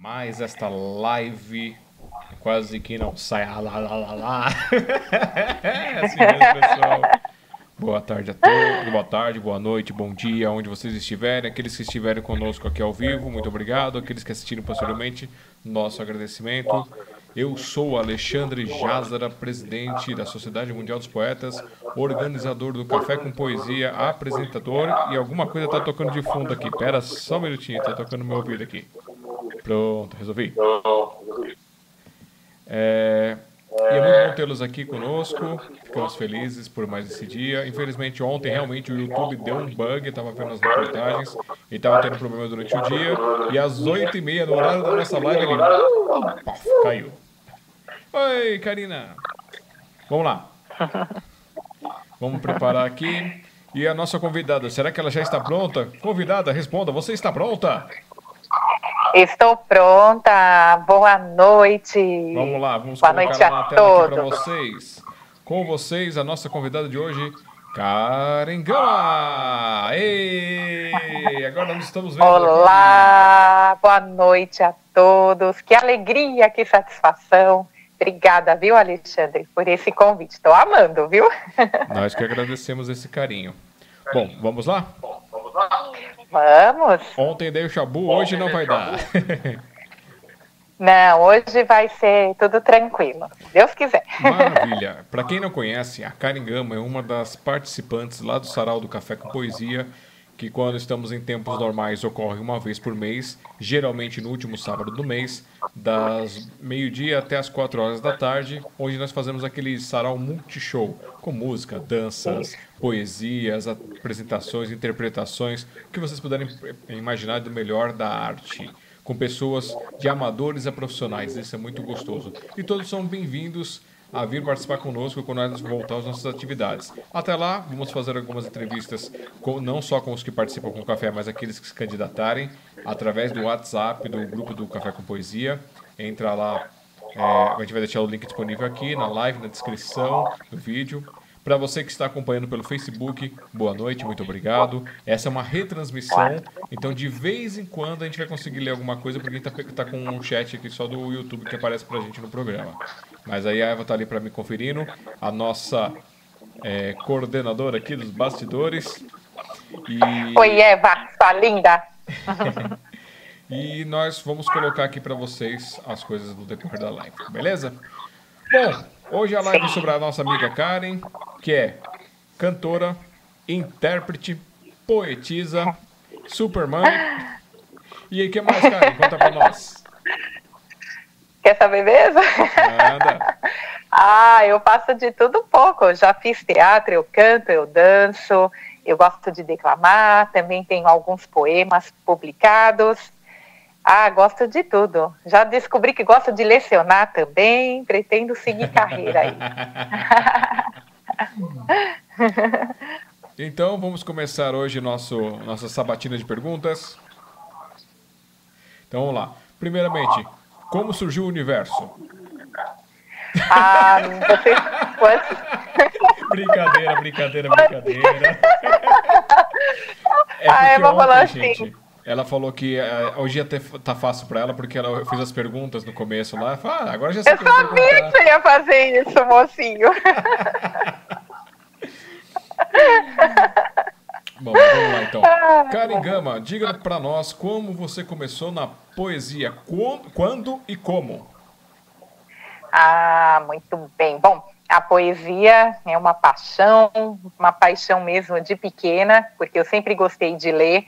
mais esta live quase que não sai lá, lá, lá, lá. É assim mesmo, pessoal. Boa tarde a todos, boa tarde, boa noite, bom dia, onde vocês estiverem. Aqueles que estiverem conosco aqui ao vivo, muito obrigado. Aqueles que assistiram posteriormente, nosso agradecimento. Eu sou Alexandre Jazara, presidente da Sociedade Mundial dos Poetas, organizador do Café com Poesia, apresentador e alguma coisa está tocando de fundo aqui. Pera só um minutinho, está tocando no meu ouvido aqui. Pronto, resolvi. É, e é muito bom tê-los aqui conosco. Ficamos felizes por mais esse dia. Infelizmente, ontem realmente o YouTube deu um bug. Estava vendo as reportagens e estava tendo problema durante o dia. E às 8h30, no horário da nossa live, ele paf, caiu. Oi, Karina. Vamos lá. Vamos preparar aqui. E a nossa convidada, será que ela já está pronta? Convidada, responda, você está pronta? Estou pronta. Boa noite. Vamos lá, vamos Boa colocar noite a tela aqui para todos. vocês. Com vocês, a nossa convidada de hoje, Karen Gama. Ei, agora nós estamos vendo aqui. Olá, boa noite a todos. Que alegria, que satisfação. Obrigada, viu, Alexandre, por esse convite. Estou amando, viu? Nós que agradecemos esse carinho. Bom, vamos lá? Vamos. Ontem dei o chabu, hoje não vai dar. Não, hoje vai ser tudo tranquilo. se Deus quiser. Maravilha. Para quem não conhece, a Karen Gama é uma das participantes lá do Sarau do Café com Poesia, que quando estamos em tempos normais ocorre uma vez por mês, geralmente no último sábado do mês, das meio-dia até as quatro horas da tarde, onde nós fazemos aquele sarau multishow, com música, danças, poesias, apresentações, interpretações, o que vocês puderem imaginar do melhor da arte com pessoas de amadores a profissionais. Isso é muito gostoso. E todos são bem-vindos a vir participar conosco quando nós voltar às nossas atividades. Até lá, vamos fazer algumas entrevistas, com- não só com os que participam com o café, mas aqueles que se candidatarem, através do WhatsApp do grupo do Café com Poesia. Entra lá, é, a gente vai deixar o link disponível aqui na live, na descrição do vídeo. Para você que está acompanhando pelo Facebook, boa noite, muito obrigado. Essa é uma retransmissão, então de vez em quando a gente vai conseguir ler alguma coisa, porque a gente está com um chat aqui só do YouTube que aparece para a gente no programa. Mas aí a Eva está ali para me conferindo, a nossa é, coordenadora aqui dos bastidores. E, Oi, Eva, sua linda. e nós vamos colocar aqui para vocês as coisas do decorrer da live, beleza? Bom, hoje a live é sobre a nossa amiga Karen, que é cantora, intérprete, poetisa, supermãe. E aí, o que mais, Karen? Conta pra nós. Quer saber mesmo? Manda. Ah, eu faço de tudo um pouco. Eu já fiz teatro, eu canto, eu danço, eu gosto de declamar, também tenho alguns poemas publicados. Ah, gosto de tudo. Já descobri que gosto de lecionar também, pretendo seguir carreira aí. Então, vamos começar hoje nosso, nossa sabatina de perguntas. Então, vamos lá. Primeiramente, como surgiu o universo? Ah, você. Brincadeira, brincadeira, brincadeira. É Ah, eu vou falar ontem, assim. gente, ela falou que eh, hoje ia ter, tá fácil pra ela, porque ela fez as perguntas no começo lá. Fala, ah, agora já sei Eu que sabia que você ia fazer isso, mocinho. Bom, vamos lá então. Karen Gama, diga pra nós como você começou na poesia. Quan- Quando e como? Ah, muito bem. Bom, a poesia é uma paixão, uma paixão mesmo de pequena, porque eu sempre gostei de ler.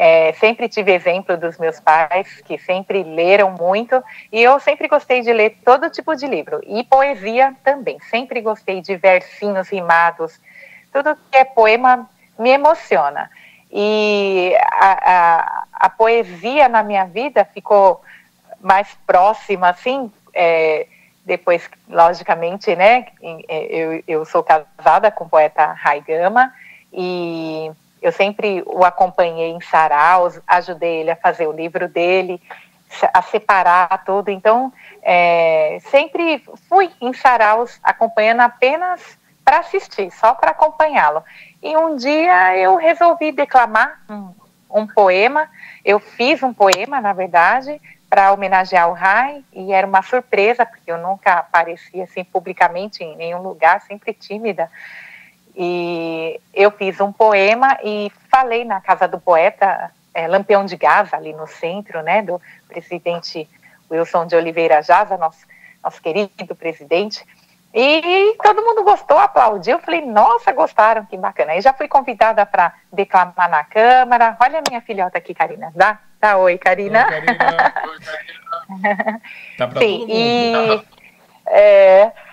É, sempre tive exemplo dos meus pais, que sempre leram muito, e eu sempre gostei de ler todo tipo de livro, e poesia também. Sempre gostei de versinhos rimados, tudo que é poema me emociona. E a, a, a poesia na minha vida ficou mais próxima, assim, é, depois, logicamente, né, é, eu, eu sou casada com o poeta Rai Gama, e eu sempre o acompanhei em saraus, ajudei ele a fazer o livro dele, a separar tudo, então, é, sempre fui em saraus acompanhando apenas para assistir, só para acompanhá-lo. E um dia eu resolvi declamar um, um poema, eu fiz um poema, na verdade, para homenagear o Rai e era uma surpresa porque eu nunca aparecia assim publicamente em nenhum lugar, sempre tímida. E eu fiz um poema e falei na casa do poeta é, Lampião de Gaza ali no centro, né, do presidente Wilson de Oliveira Jaza, nosso nosso querido presidente. E todo mundo gostou, aplaudiu. Eu falei, nossa, gostaram, que bacana. Aí já fui convidada para declamar na Câmara. Olha a minha filhota aqui, Karina. Dá, dá oi, Karina. Oi, Karina. tá pra Sim, todo mundo. E, é...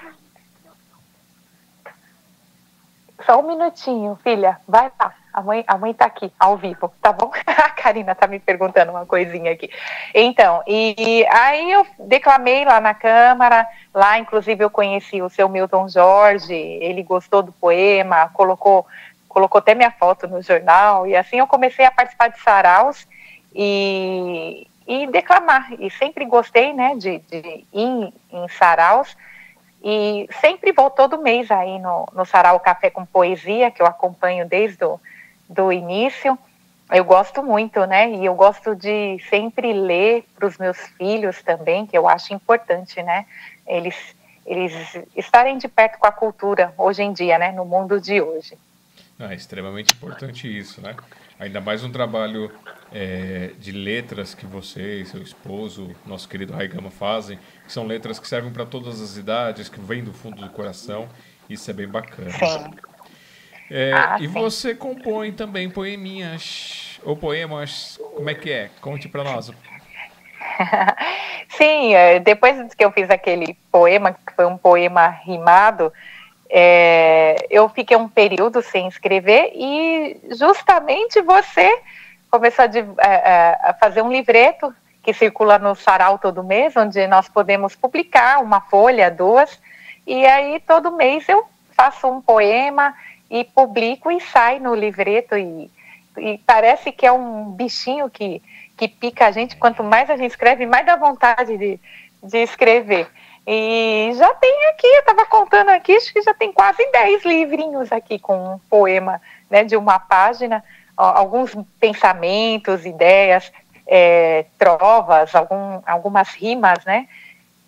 Só um minutinho, filha. Vai lá. A mãe, a mãe tá aqui, ao vivo, tá bom? A Karina tá me perguntando uma coisinha aqui. Então, e aí eu declamei lá na Câmara, lá inclusive eu conheci o seu Milton Jorge, ele gostou do poema, colocou, colocou até minha foto no jornal, e assim eu comecei a participar de saraus e, e declamar. E sempre gostei, né, de, de ir em, saraus, e sempre vou todo mês aí no, no Sarau Café com Poesia, que eu acompanho desde o do início. Eu gosto muito, né? E eu gosto de sempre ler para os meus filhos também, que eu acho importante, né? Eles, eles estarem de perto com a cultura hoje em dia, né? No mundo de hoje. É extremamente importante isso, né? Ainda mais um trabalho é, de letras que você e seu esposo, nosso querido Raigama, fazem, que são letras que servem para todas as idades, que vêm do fundo do coração. Isso é bem bacana. Sim. É, ah, e sim. você compõe também poeminhas ou poemas, como é que é? Conte para nós. sim, é, depois que eu fiz aquele poema, que foi um poema rimado, é, eu fiquei um período sem escrever e justamente você começou a, é, é, a, fazer um livreto que circula no Sarau todo mês, onde nós podemos publicar uma folha, duas, e aí todo mês eu faço um poema e publico e sai no livreto e, e parece que é um bichinho que, que pica a gente, quanto mais a gente escreve, mais dá vontade de, de escrever. E já tem aqui, eu estava contando aqui, acho que já tem quase 10 livrinhos aqui com um poema né, de uma página, alguns pensamentos, ideias, é, trovas, algum, algumas rimas, né?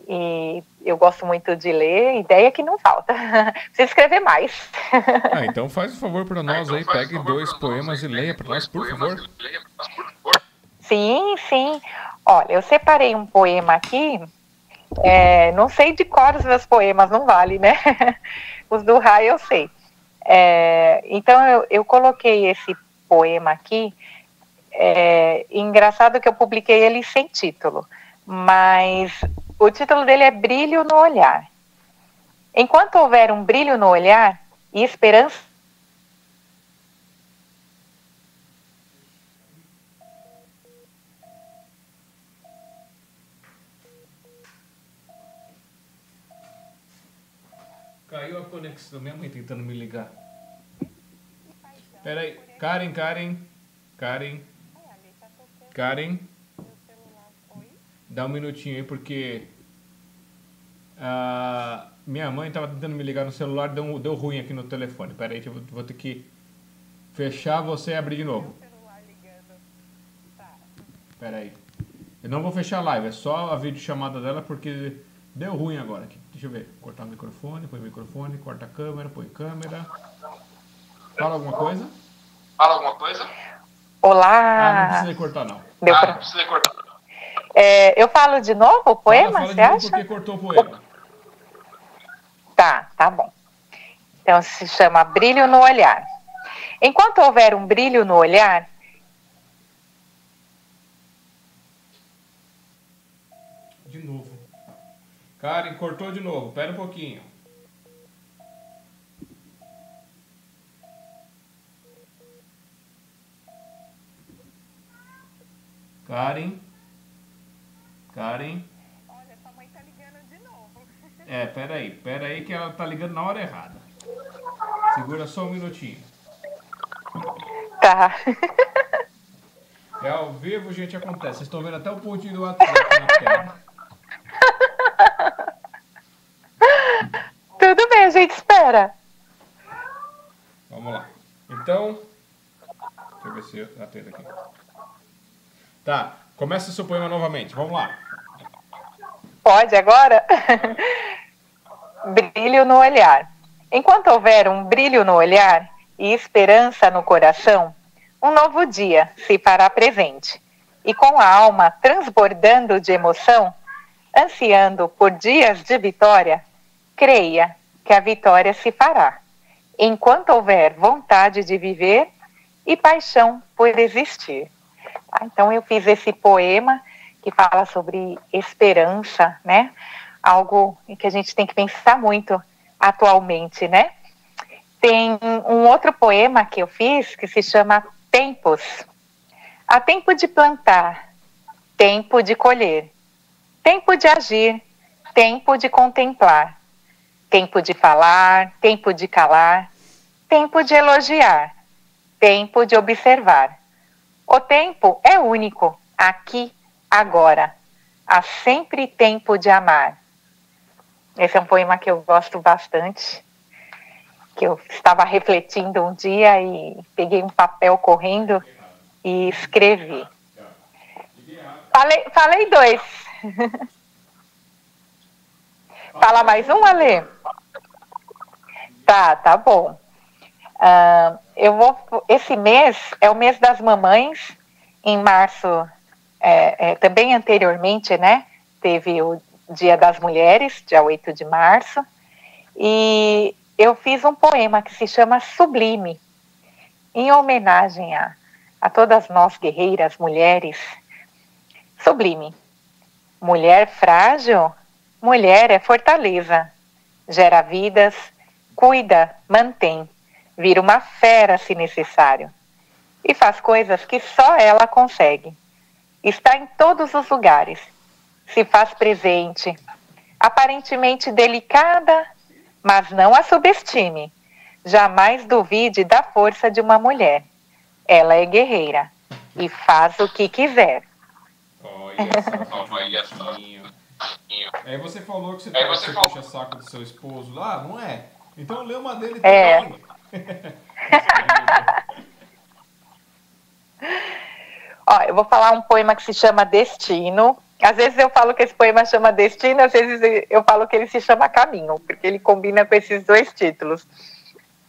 E eu gosto muito de ler, ideia que não falta. Precisa escrever mais. Ah, então faz um favor para nós ah, então aí, pegue dois poemas e leia para nós, por favor. Sim, sim. Olha, eu separei um poema aqui. É, não sei de cor os meus poemas, não vale, né? Os do Rai eu sei. É, então eu, eu coloquei esse poema aqui. É, engraçado que eu publiquei ele sem título, mas o título dele é Brilho no Olhar. Enquanto houver um brilho no olhar e esperança. Caiu a conexão. Minha mãe tentando me ligar. Peraí. Karen, Karen. Karen. Karen. Dá um minutinho aí, porque a minha mãe estava tentando me ligar no celular, deu, deu ruim aqui no telefone. Pera aí eu vou, vou ter que fechar você e abrir de novo. Pera aí. Eu não vou fechar a live, é só a videochamada dela porque deu ruim agora. Aqui. Deixa eu ver. Cortar o microfone, põe o microfone, corta a câmera, põe câmera. Fala alguma coisa? Fala alguma coisa? Olá! Ah, não precisa cortar não. Deu ah, pra... não precisa cortar. É, eu falo de novo o poema, fala, fala você acha? Porque cortou o poema. Tá, tá bom. Então se chama Brilho no Olhar. Enquanto houver um brilho no olhar, De novo. Karen, cortou de novo. Pera um pouquinho. Karen. Karen. Olha, sua mãe tá ligando de novo. É, peraí, peraí que ela tá ligando na hora errada. Segura só um minutinho. Tá. É ao vivo, gente, acontece. Vocês estão vendo até o pontinho do WhatsApp na tela. Tudo bem, a gente espera. Vamos lá. Então, deixa eu ver se eu atendo aqui. Tá. Começa seu poema novamente, vamos lá. Pode agora? brilho no olhar. Enquanto houver um brilho no olhar e esperança no coração, um novo dia se fará presente. E com a alma transbordando de emoção, ansiando por dias de vitória, creia que a vitória se fará. Enquanto houver vontade de viver e paixão por existir. Tá? Então eu fiz esse poema que fala sobre esperança, né? Algo em que a gente tem que pensar muito atualmente, né? Tem um outro poema que eu fiz que se chama Tempos. Há tempo de plantar, tempo de colher, tempo de agir, tempo de contemplar, tempo de falar, tempo de calar, tempo de elogiar, tempo de observar. O tempo é único, aqui, agora. Há sempre tempo de amar. Esse é um poema que eu gosto bastante, que eu estava refletindo um dia e peguei um papel correndo e escrevi. Falei, falei dois. Fala mais um, Ale? Tá, tá bom. Uh, eu vou. Esse mês é o mês das mamães. Em março, é, é, também anteriormente, né? Teve o Dia das Mulheres, dia 8 de março, e eu fiz um poema que se chama Sublime, em homenagem a, a todas nós guerreiras, mulheres. Sublime. Mulher frágil, mulher é fortaleza, gera vidas, cuida, mantém, vira uma fera se necessário, e faz coisas que só ela consegue. Está em todos os lugares se faz presente, aparentemente delicada, mas não a subestime. Jamais duvide da força de uma mulher. Ela é guerreira e faz o que quiser. Olha só, Aí você falou que você, tá, você, você puxa saco do seu esposo lá, não é? Então lê uma dele é. também. Ó, eu vou falar um poema que se chama Destino, às vezes eu falo que esse poema chama Destino, às vezes eu falo que ele se chama Caminho, porque ele combina com esses dois títulos.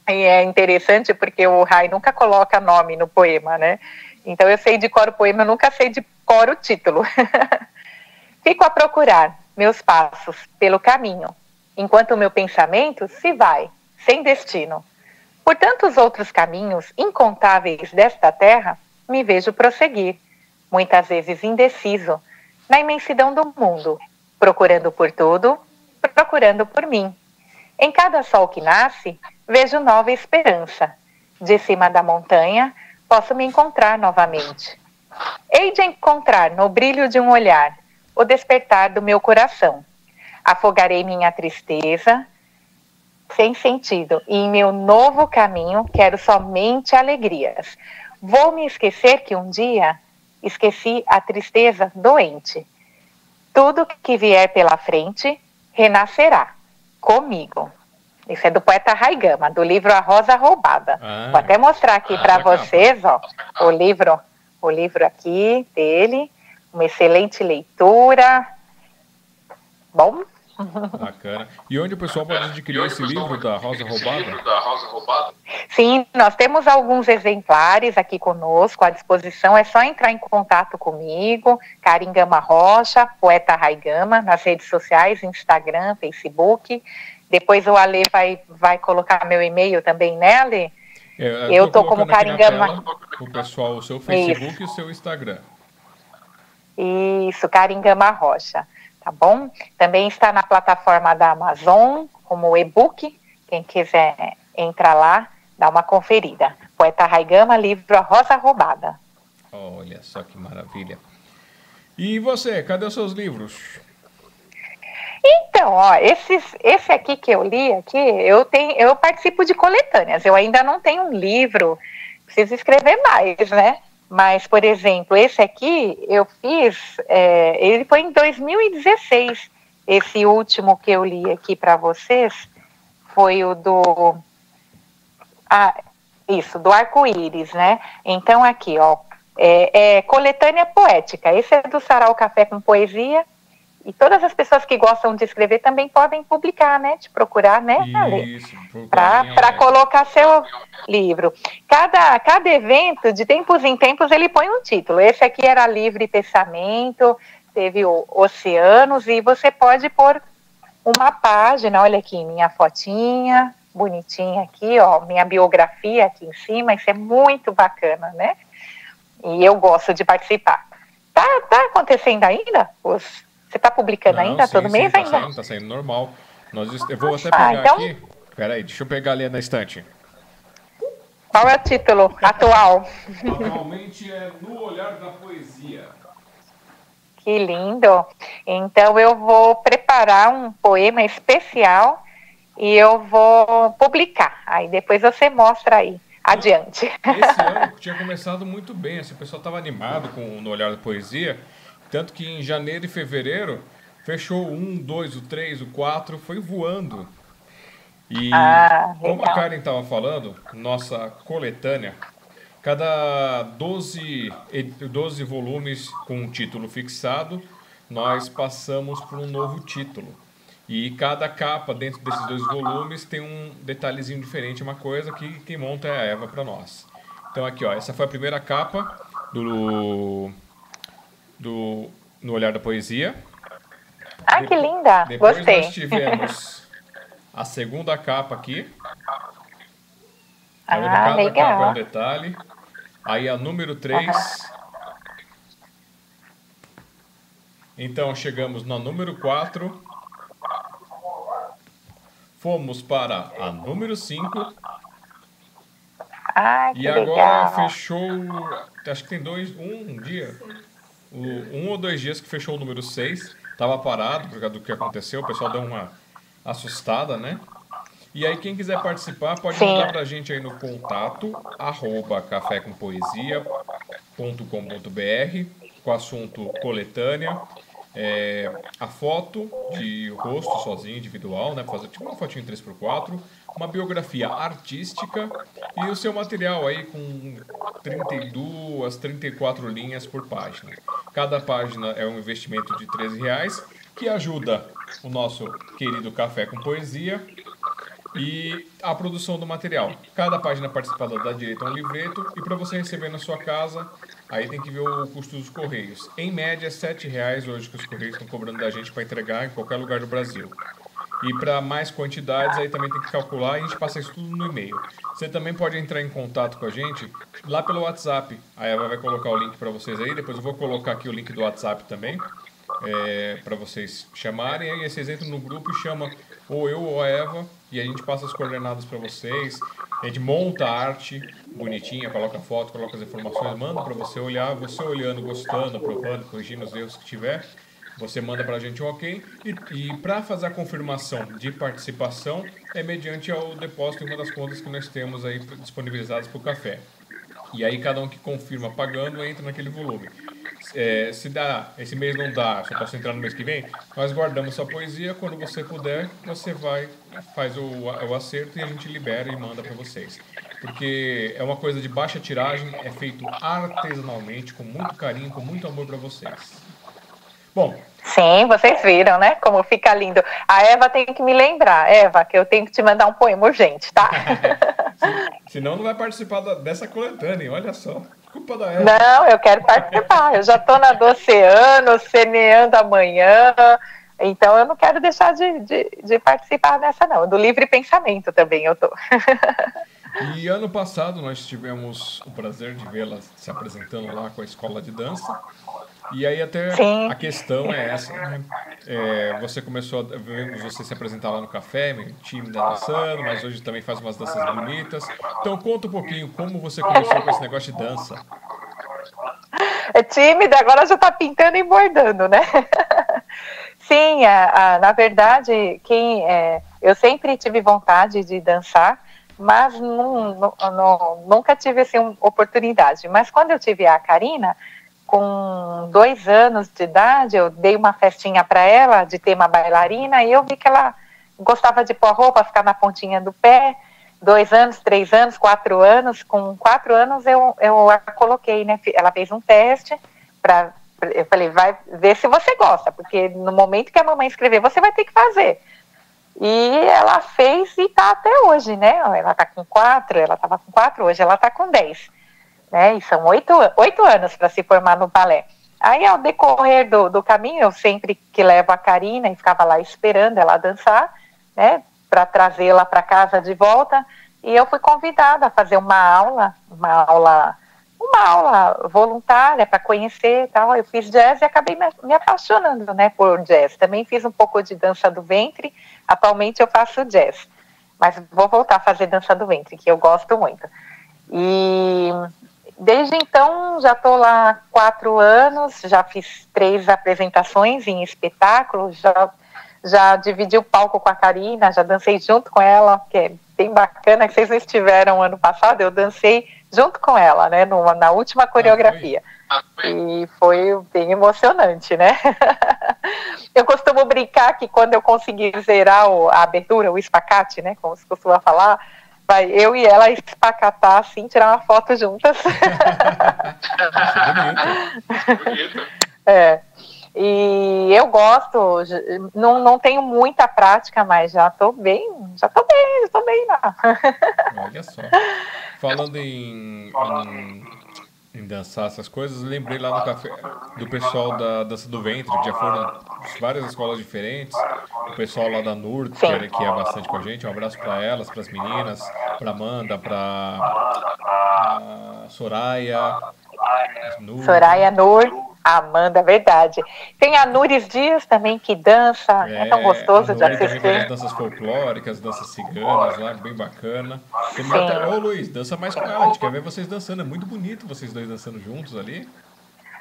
E é interessante porque o Rai nunca coloca nome no poema, né? Então eu sei de cor o poema, eu nunca sei de cor o título. Fico a procurar meus passos pelo caminho, enquanto o meu pensamento se vai, sem destino. Por tantos outros caminhos incontáveis desta terra, me vejo prosseguir, muitas vezes indeciso, na imensidão do mundo, procurando por tudo, procurando por mim. Em cada sol que nasce, vejo nova esperança. De cima da montanha, posso me encontrar novamente. Hei de encontrar no brilho de um olhar o despertar do meu coração. Afogarei minha tristeza sem sentido e em meu novo caminho quero somente alegrias. Vou me esquecer que um dia esqueci a tristeza doente. Tudo que vier pela frente renascerá comigo. Isso é do poeta Raigama, do livro A Rosa Roubada. Ah, Vou até mostrar aqui ah, para vocês, ó, o livro, o livro aqui dele, uma excelente leitura. Bom, Bacana. E onde o pessoal pode adquirir esse livro da Rosa Roubada? Sim, nós temos alguns exemplares aqui conosco à disposição. É só entrar em contato comigo, Caringama Rocha, Poeta Raigama, nas redes sociais, Instagram, Facebook. Depois o Ale vai, vai colocar meu e-mail também, né, Ale? É, eu estou como Caringama. O pessoal, o seu Facebook Isso. e o seu Instagram. Isso, Caringama Rocha tá bom? Também está na plataforma da Amazon como e-book. Quem quiser entrar lá, dá uma conferida. Poeta Raigama, livro A Rosa Roubada. Olha só que maravilha. E você, cadê os seus livros? Então, ó, esses, esse aqui que eu li aqui, eu tenho, eu participo de coletâneas. Eu ainda não tenho um livro, preciso escrever mais, né? Mas, por exemplo, esse aqui eu fiz, é, ele foi em 2016. Esse último que eu li aqui para vocês foi o do. Ah, isso, do arco-íris, né? Então, aqui, ó, É, é, coletânea poética. Esse é do Sarau Café com Poesia. E todas as pessoas que gostam de escrever também podem publicar, né? Te procurar, né, Para colocar seu livro. Cada, cada evento, de tempos em tempos, ele põe um título. Esse aqui era Livre Pensamento, teve o Oceanos, e você pode pôr uma página, olha aqui, minha fotinha, bonitinha aqui, ó, minha biografia aqui em cima, isso é muito bacana, né? E eu gosto de participar. Tá, tá acontecendo ainda? Os, você está publicando Não, ainda sim, todo sim, mês tá ainda? Saindo, tá saindo normal. Nós, eu vou até pegar ah, então... aqui. Peraí, deixa eu pegar ali na estante. Qual é o título atual? Atualmente é No Olhar da Poesia. Que lindo! Então eu vou preparar um poema especial e eu vou publicar. Aí depois você mostra aí adiante. Esse ano tinha começado muito bem, assim, o pessoal estava animado com No Olhar da Poesia, tanto que em janeiro e fevereiro fechou um, dois, o três, o quatro, foi voando. E ah, como a Karen estava falando, nossa coletânea, cada 12, 12 volumes com um título fixado, nós passamos por um novo título. E cada capa dentro desses dois volumes tem um detalhezinho diferente, uma coisa que quem monta é a Eva para nós. Então aqui, ó, essa foi a primeira capa do do No Olhar da Poesia. Ah, que linda! Depois Gostei. nós tivemos a segunda capa aqui. Ah, cada legal. capa é um detalhe. Aí a número 3. Uhum. Então chegamos na número 4 Fomos para a número 5. Ah, e agora legal. fechou. Acho que tem dois. Um dia. Um ou dois dias que fechou o número 6. Tava parado por causa do que aconteceu. O pessoal deu uma assustada, né? E aí, quem quiser participar, pode mandar pra gente aí no contato, arroba cafécompoesia.com.br, com o assunto coletânea é, a foto de rosto sozinho, individual, né? Fazer tipo uma fotinho 3x4, uma biografia artística e o seu material aí com 32, 34 linhas por página. Cada página é um investimento de 13 reais que ajuda o nosso querido Café com Poesia e a produção do material. Cada página participada dá direito a um livreto e para você receber na sua casa, aí tem que ver o custo dos correios. Em média, R$ reais hoje que os correios estão cobrando da gente para entregar em qualquer lugar do Brasil. E para mais quantidades, aí também tem que calcular e a gente passa isso tudo no e-mail. Você também pode entrar em contato com a gente lá pelo WhatsApp. A Eva vai colocar o link para vocês aí, depois eu vou colocar aqui o link do WhatsApp também. É, para vocês chamarem, aí vocês entram no grupo e chamam ou eu ou a Eva, e a gente passa as coordenadas para vocês. A gente monta a arte bonitinha, coloca foto, coloca as informações, manda para você olhar, você olhando, gostando, aprovando, corrigindo os erros que tiver. Você manda para a gente um ok. E, e para fazer a confirmação de participação é mediante o depósito em uma das contas que nós temos aí disponibilizadas para o café. E aí cada um que confirma pagando entra naquele volume é, se dá, esse mês não dá, só posso entrar no mês que vem, nós guardamos sua poesia, quando você puder, você vai, faz o, o acerto e a gente libera e manda para vocês. Porque é uma coisa de baixa tiragem, é feito artesanalmente, com muito carinho, com muito amor para vocês. Bom. Sim, vocês viram, né? Como fica lindo. A Eva tem que me lembrar, Eva, que eu tenho que te mandar um poema urgente, tá? Senão não vai participar dessa coletânea, olha só. Culpa da Eva. Não, eu quero participar. Eu já estou na do oceano, ceneando amanhã. Então eu não quero deixar de, de, de, participar dessa, não. Do livre pensamento também eu tô. E ano passado nós tivemos o prazer de vê-la se apresentando lá com a escola de dança. E aí até Sim. a questão é essa, né? É, você começou a ver você se apresentar lá no café, meio tímida dançando, mas hoje também faz umas danças bonitas. Então conta um pouquinho como você começou com esse negócio de dança. É tímida, agora já está pintando e bordando, né? Sim, a, a, na verdade, quem, é, eu sempre tive vontade de dançar, mas não, não, não, nunca tive assim, oportunidade. Mas quando eu tive a Karina, com dois anos de idade, eu dei uma festinha para ela de ter uma bailarina e eu vi que ela gostava de pôr roupa, ficar na pontinha do pé. dois anos, três anos, quatro anos. Com quatro anos eu, eu a coloquei, né? Ela fez um teste para. Eu falei, vai ver se você gosta, porque no momento que a mamãe escrever, você vai ter que fazer. E ela fez e está até hoje, né? Ela está com quatro, ela estava com quatro, hoje ela está com dez. Né? E são oito, oito anos para se formar no balé. Aí, ao decorrer do, do caminho, eu sempre que levo a Karina e ficava lá esperando ela dançar, né? Para trazê-la para casa de volta. E eu fui convidada a fazer uma aula, uma aula, uma aula voluntária para conhecer tal. Eu fiz jazz e acabei me, me apaixonando, né, por jazz. Também fiz um pouco de dança do ventre. Atualmente eu faço jazz, mas vou voltar a fazer dança do ventre, que eu gosto muito. E desde então já estou lá quatro anos, já fiz três apresentações em espetáculos, já, já dividi o palco com a Karina, já dancei junto com ela, que é bem bacana, que vocês não estiveram ano passado, eu dancei junto com ela, né, numa, na última coreografia. Ah, e foi bem emocionante, né? eu costumo brincar que quando eu conseguir zerar o, a abertura, o espacate, né? Como se costuma falar, vai eu e ela espacatar assim, tirar uma foto juntas. é. E eu gosto, não, não tenho muita prática, mas já estou bem, já estou bem, estou bem lá. Olha só. Falando em, em em dançar essas coisas, lembrei lá no café do pessoal da Dança do Ventre, que já foram várias escolas diferentes, o pessoal lá da NUR, que é, que é bastante com a gente, um abraço para elas, para as meninas, para Amanda, para Soraya. Nur. Soraya Nur. Amanda, verdade. Tem a Nuris Dias também que dança, é, é tão gostoso de assistir. Também as danças folclóricas, danças ciganas lá, bem bacana. Tem até, ô Luiz, dança mais com ela, a gente quer ver vocês dançando, é muito bonito vocês dois dançando juntos ali.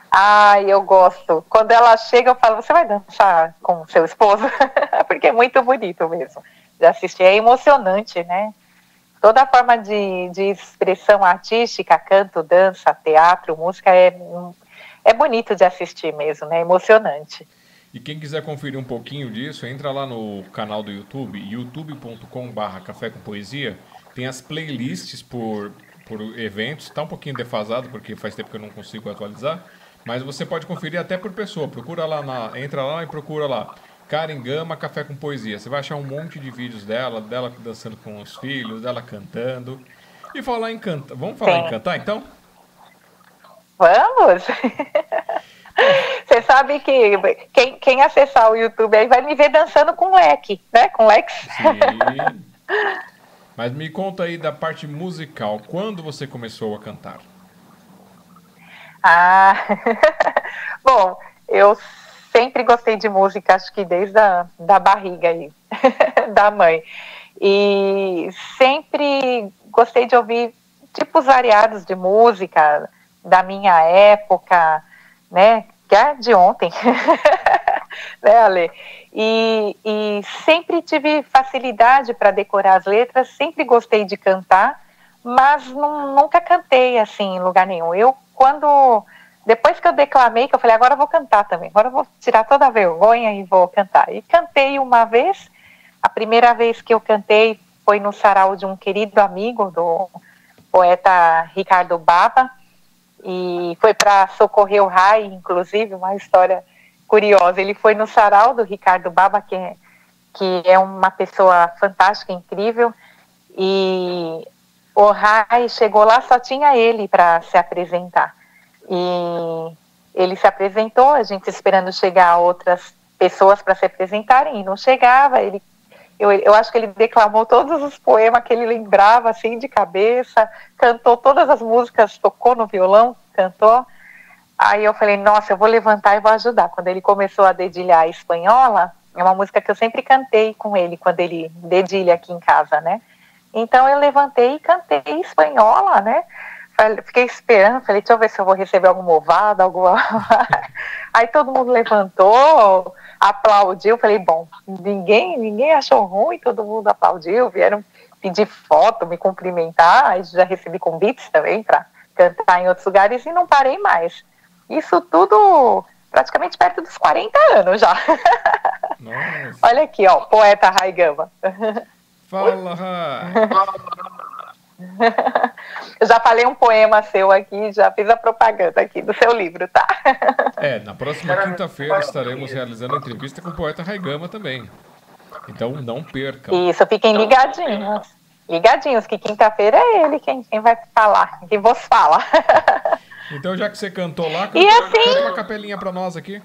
Ai, eu gosto. Quando ela chega, eu falo, você vai dançar com seu esposo? Porque é muito bonito mesmo de assistir. É emocionante, né? Toda forma de, de expressão artística, canto, dança, teatro, música, é é bonito de assistir mesmo, né? Emocionante. E quem quiser conferir um pouquinho disso, entra lá no canal do YouTube, youtube.com/barra Café com Poesia. Tem as playlists por, por eventos. Está um pouquinho defasado porque faz tempo que eu não consigo atualizar. Mas você pode conferir até por pessoa. Procura lá na, entra lá e procura lá. Karen Gama Café com Poesia. Você vai achar um monte de vídeos dela, dela dançando com os filhos, dela cantando. E falar em cantar. Vamos falar Sim. em cantar então? Vamos! Você sabe que quem, quem acessar o YouTube aí vai me ver dançando com leque, né? Com Lex. Sim. Mas me conta aí da parte musical. Quando você começou a cantar? Ah, bom, eu sempre gostei de música, acho que desde a da barriga aí, da mãe. E sempre gostei de ouvir tipos variados de música, da minha época, né, que é de ontem, né, Ale? E, e sempre tive facilidade para decorar as letras, sempre gostei de cantar, mas não, nunca cantei assim em lugar nenhum. Eu, quando, depois que eu declamei, que eu falei, agora eu vou cantar também, agora eu vou tirar toda a vergonha e vou cantar. E cantei uma vez, a primeira vez que eu cantei foi no sarau de um querido amigo do poeta Ricardo Baba, e foi para socorrer o Rai, inclusive, uma história curiosa. Ele foi no sarau do Ricardo Baba, que é, que é uma pessoa fantástica, incrível, e o Rai chegou lá, só tinha ele para se apresentar. E ele se apresentou, a gente esperando chegar outras pessoas para se apresentarem, e não chegava, ele eu, eu acho que ele declamou todos os poemas que ele lembrava, assim, de cabeça, cantou todas as músicas, tocou no violão, cantou. Aí eu falei, nossa, eu vou levantar e vou ajudar. Quando ele começou a dedilhar a espanhola, é uma música que eu sempre cantei com ele, quando ele dedilha aqui em casa, né? Então eu levantei e cantei espanhola, né? Fiquei esperando, falei, deixa eu ver se eu vou receber alguma ovada, alguma. Aí todo mundo levantou, aplaudiu. Falei, bom, ninguém, ninguém achou ruim, todo mundo aplaudiu, vieram pedir foto, me cumprimentar. Já recebi convites também para cantar em outros lugares e não parei mais. Isso tudo praticamente perto dos 40 anos já. Olha aqui, ó, poeta Raigama. Fala, Rai. Eu já falei um poema seu aqui, já fiz a propaganda aqui do seu livro, tá? É, na próxima quinta-feira estaremos realizando a entrevista com o poeta Raigama também. Então não perca. Isso, fiquem ligadinhos. Ligadinhos, que quinta-feira é ele quem, quem vai falar, quem vos fala. Então, já que você cantou lá, canta, assim, uma capelinha para nós aqui.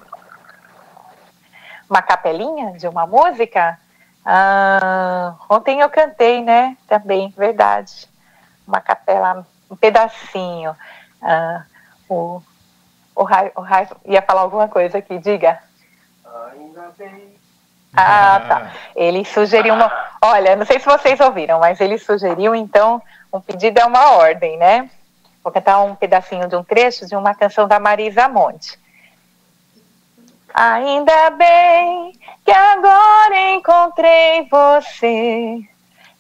Uma capelinha de uma música? Ah, ontem eu cantei, né? Também, verdade. Uma capela, um pedacinho. Ah, o, o, Rai, o Rai ia falar alguma coisa aqui, diga. Ainda bem ah, tá. Ele sugeriu uma. Olha, não sei se vocês ouviram, mas ele sugeriu, então, um pedido é uma ordem, né? Vou cantar um pedacinho de um trecho de uma canção da Marisa Monte. Ainda bem que agora encontrei você.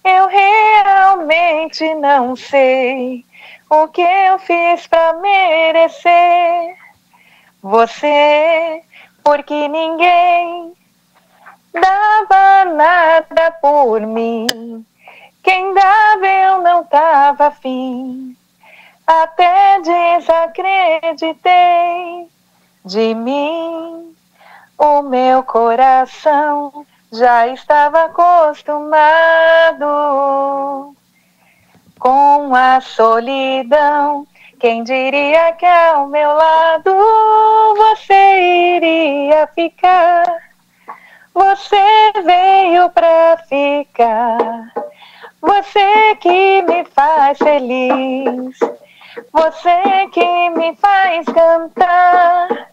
Eu realmente não sei o que eu fiz para merecer você, porque ninguém dava nada por mim. Quem dava eu não tava afim, até desacreditei de mim. O meu coração já estava acostumado com a solidão. Quem diria que ao meu lado você iria ficar? Você veio pra ficar. Você que me faz feliz. Você que me faz cantar.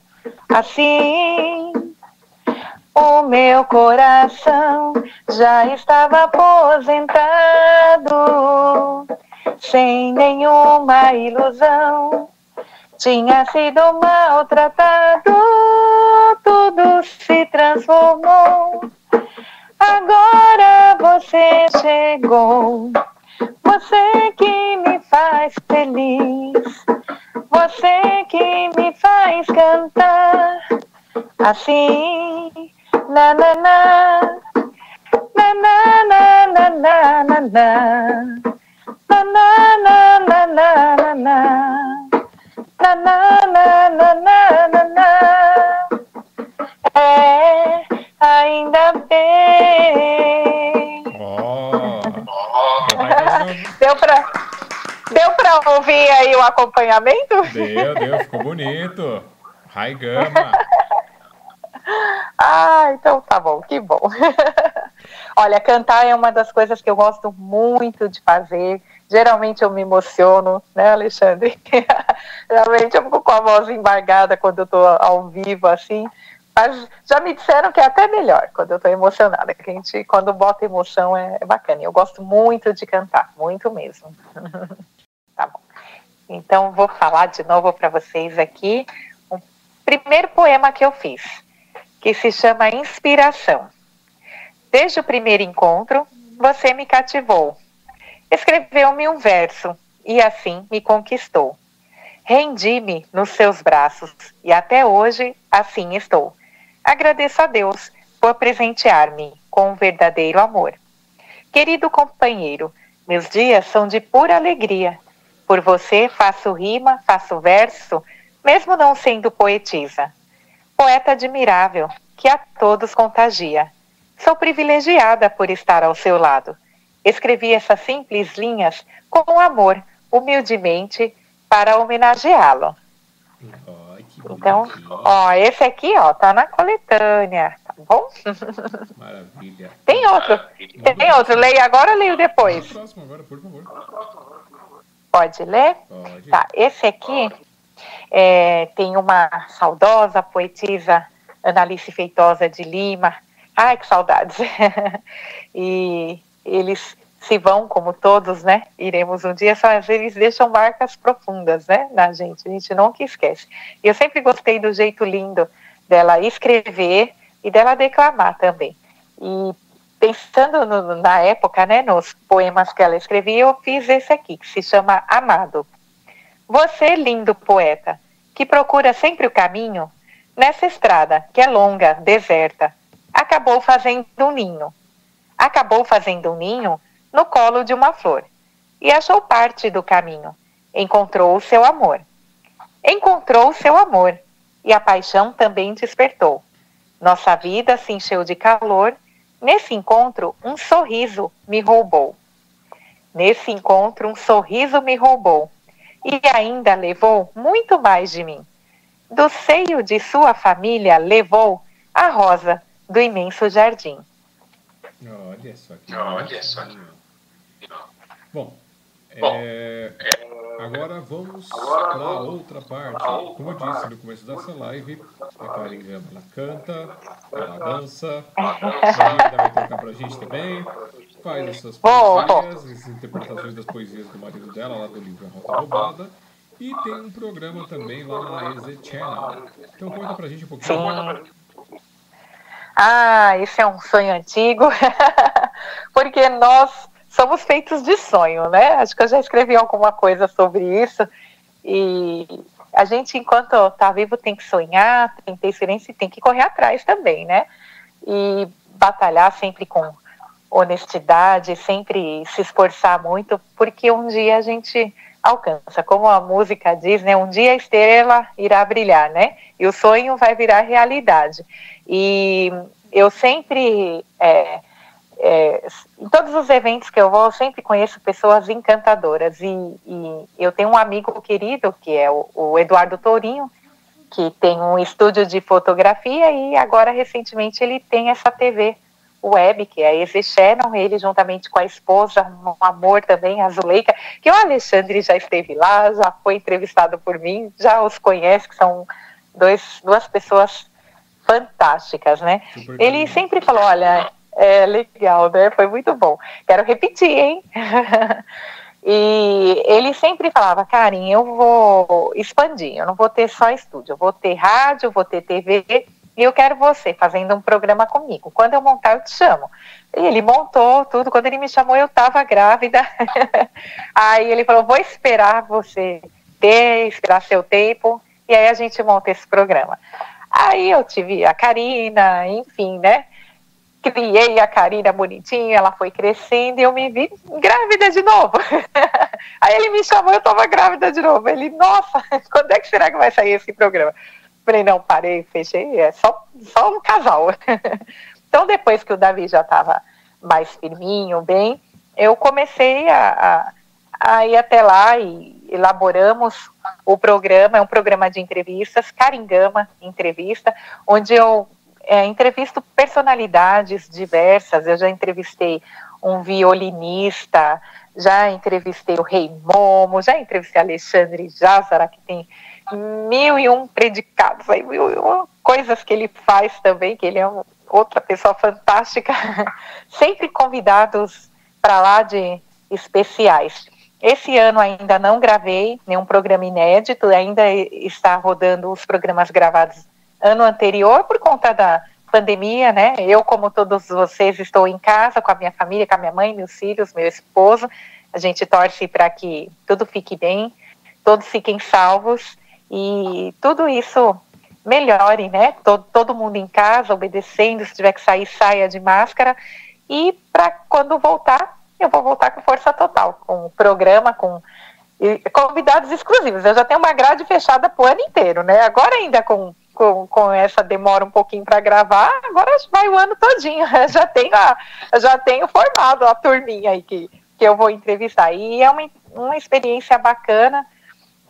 Assim, o meu coração já estava aposentado, sem nenhuma ilusão tinha sido maltratado, tudo se transformou. Agora você chegou, você que me faz feliz, você que me faz cantar assim, na na na, na na na na na na na na na na na na na, na, na, na, na. É, ainda bem. Oh. deu pra, deu pra ouvir aí o acompanhamento? Deu, deu, ficou bonito. Raigama. Tá bom, que bom. Olha, cantar é uma das coisas que eu gosto muito de fazer. Geralmente eu me emociono, né, Alexandre? Geralmente eu fico com a voz embargada quando eu tô ao vivo, assim. Mas já me disseram que é até melhor quando eu tô emocionada, que a gente, quando bota emoção, é, é bacana. Eu gosto muito de cantar, muito mesmo. tá bom. Então, vou falar de novo para vocês aqui o primeiro poema que eu fiz, que se chama Inspiração. Desde o primeiro encontro, você me cativou Escreveu-me um verso e assim me conquistou. Rendi-me nos seus braços e até hoje assim estou. Agradeço a Deus por presentear-me com um verdadeiro amor. Querido companheiro, meus dias são de pura alegria. Por você faço rima, faço verso, mesmo não sendo poetisa. Poeta admirável, que a todos contagia. Sou privilegiada por estar ao seu lado Escrevi essas simples linhas com amor, humildemente, para homenageá-lo. então, ó, esse aqui, ó, tá na coletânea, tá bom? Maravilha. Tem outro. Tem outro. Leia agora ou leio depois? Próximo agora, por favor. Pode ler? Pode. Tá, esse aqui é, tem uma saudosa poetisa Analice Feitosa de Lima. Ai, que saudades. e eles se vão, como todos, né? Iremos um dia, só eles deixam marcas profundas, né, na gente. A gente nunca esquece. E eu sempre gostei do jeito lindo dela escrever e dela declamar também. E pensando no, na época, né, nos poemas que ela escrevia, eu fiz esse aqui, que se chama Amado. Você, lindo poeta, que procura sempre o caminho, nessa estrada que é longa, deserta, acabou fazendo um ninho acabou fazendo um ninho no colo de uma flor. e achou parte do caminho. Encontrou o seu amor. Encontrou o seu amor e a paixão também despertou. Nossa vida se encheu de calor. Nesse encontro, um sorriso me roubou. Nesse encontro, um sorriso me roubou e ainda levou muito mais de mim. Do seio de sua família levou a rosa do imenso jardim. Olha só que Olha só. Bom, Bom, é, é, agora vamos para outra parte. Como eu disse no começo dessa live, a Karen Gama ela canta, ela dança, a ainda vai tocar pra gente também, faz essas poesias, as interpretações das poesias do marido dela, lá do livro A Rota Roubada. E tem um programa também lá na EZ Channel. Então conta pra gente um pouquinho. Sim. Ah, esse é um sonho antigo, porque nós somos feitos de sonho, né? Acho que eu já escrevi alguma coisa sobre isso. E a gente, enquanto está vivo, tem que sonhar, tem que ter experiência e tem que correr atrás também, né? E batalhar sempre com honestidade, sempre se esforçar muito, porque um dia a gente alcança. Como a música diz, né? Um dia a estrela irá brilhar, né? E o sonho vai virar realidade. E eu sempre, é, é, em todos os eventos que eu vou, eu sempre conheço pessoas encantadoras. E, e eu tenho um amigo querido, que é o, o Eduardo Tourinho, que tem um estúdio de fotografia e agora, recentemente, ele tem essa TV web, que é a Channel, ele juntamente com a esposa, um amor também, a Zuleika, que o Alexandre já esteve lá, já foi entrevistado por mim, já os conhece, que são dois, duas pessoas fantásticas, né? Super Ele carinhoso. sempre falou, olha, é legal, né? Foi muito bom. Quero repetir, hein? e ele sempre falava, Karen, eu vou expandir, eu não vou ter só estúdio, eu vou ter rádio, vou ter TV, e eu quero você fazendo um programa comigo. Quando eu montar, eu te chamo. E ele montou tudo. Quando ele me chamou, eu estava grávida. aí ele falou: vou esperar você ter, esperar seu tempo. E aí a gente monta esse programa. Aí eu tive a Karina, enfim, né? Criei a Karina bonitinha, ela foi crescendo e eu me vi grávida de novo. aí ele me chamou, eu estava grávida de novo. Ele, nossa, quando é que será que vai sair esse programa? Falei, não, parei, fechei, é só, só um casal. então, depois que o Davi já estava mais firminho, bem, eu comecei a, a, a, ir até lá e elaboramos o programa, é um programa de entrevistas, Caringama Entrevista, onde eu é, entrevisto personalidades diversas, eu já entrevistei um violinista, já entrevistei o Rei Momo, já entrevistei Alexandre Jássara, que tem mil e um predicados, aí, mil e coisas que ele faz também, que ele é um, outra pessoa fantástica, sempre convidados para lá de especiais. Esse ano ainda não gravei nenhum programa inédito, ainda está rodando os programas gravados ano anterior por conta da pandemia, né? Eu, como todos vocês, estou em casa com a minha família, com a minha mãe, meus filhos, meu esposo. A gente torce para que tudo fique bem, todos fiquem salvos e tudo isso melhore, né? Todo, todo mundo em casa, obedecendo, se tiver que sair, saia de máscara. E para quando voltar, eu vou voltar com força total, com o programa, com convidados exclusivos. Eu já tenho uma grade fechada para o ano inteiro, né? Agora ainda com, com, com essa demora um pouquinho para gravar, agora vai o ano todinho. Eu já tenho, a, já tenho formado a turminha aí que, que eu vou entrevistar. E é uma, uma experiência bacana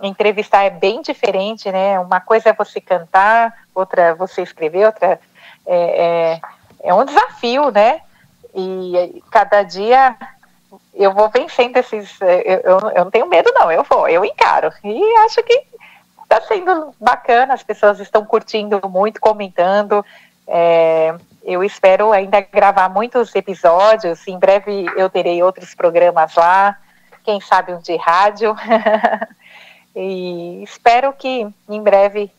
entrevistar é bem diferente, né? Uma coisa é você cantar, outra é você escrever, outra é, é, é, um desafio, né? E cada dia eu vou vencendo esses. Eu, eu, eu não tenho medo, não, eu vou, eu encaro. E acho que está sendo bacana, as pessoas estão curtindo muito, comentando. É, eu espero ainda gravar muitos episódios. Em breve eu terei outros programas lá, quem sabe um de rádio. e espero que em breve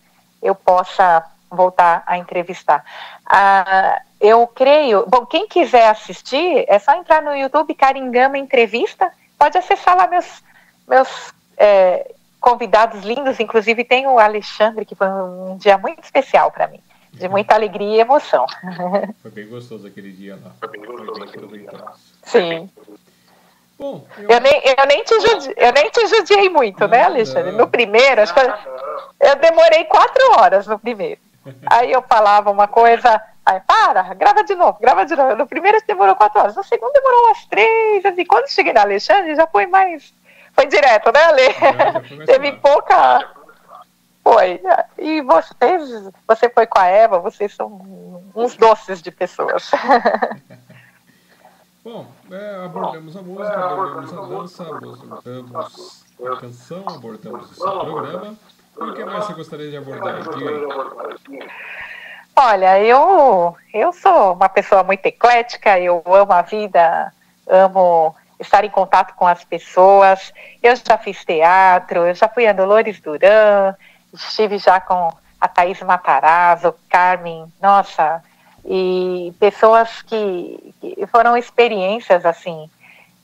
eu possa voltar a entrevistar. Ah, eu creio, bom, quem quiser assistir, é só entrar no YouTube Caringama Entrevista, pode acessar lá meus, meus é, convidados lindos, inclusive tem o Alexandre, que foi um dia muito especial para mim, de muita alegria e emoção. Foi bem gostoso aquele dia lá. Foi bem gostoso aquele dia lá. Sim. Bom, eu... Eu, nem, eu, nem te judi... eu nem te judiei muito, né, Alexandre? No primeiro, acho que eu, eu demorei quatro horas no primeiro. Aí eu falava uma coisa, aí para, grava de novo, grava de novo. No primeiro demorou quatro horas, no segundo demorou umas três, assim. Quando cheguei na Alexandre, já foi mais. Foi direto, né, Ale? Teve pouca. Foi. E vocês, você foi com a Eva, vocês são uns doces de pessoas. Bom, é, abordamos a música, abordamos a dança, abordamos a canção, abordamos o seu programa. O que mais você gostaria de abordar? Aí. Olha, eu, eu sou uma pessoa muito eclética, eu amo a vida, amo estar em contato com as pessoas. Eu já fiz teatro, eu já fui a Dolores Duran, estive já com a Thaís Matarazzo, Carmen, nossa, e pessoas que, que foram experiências assim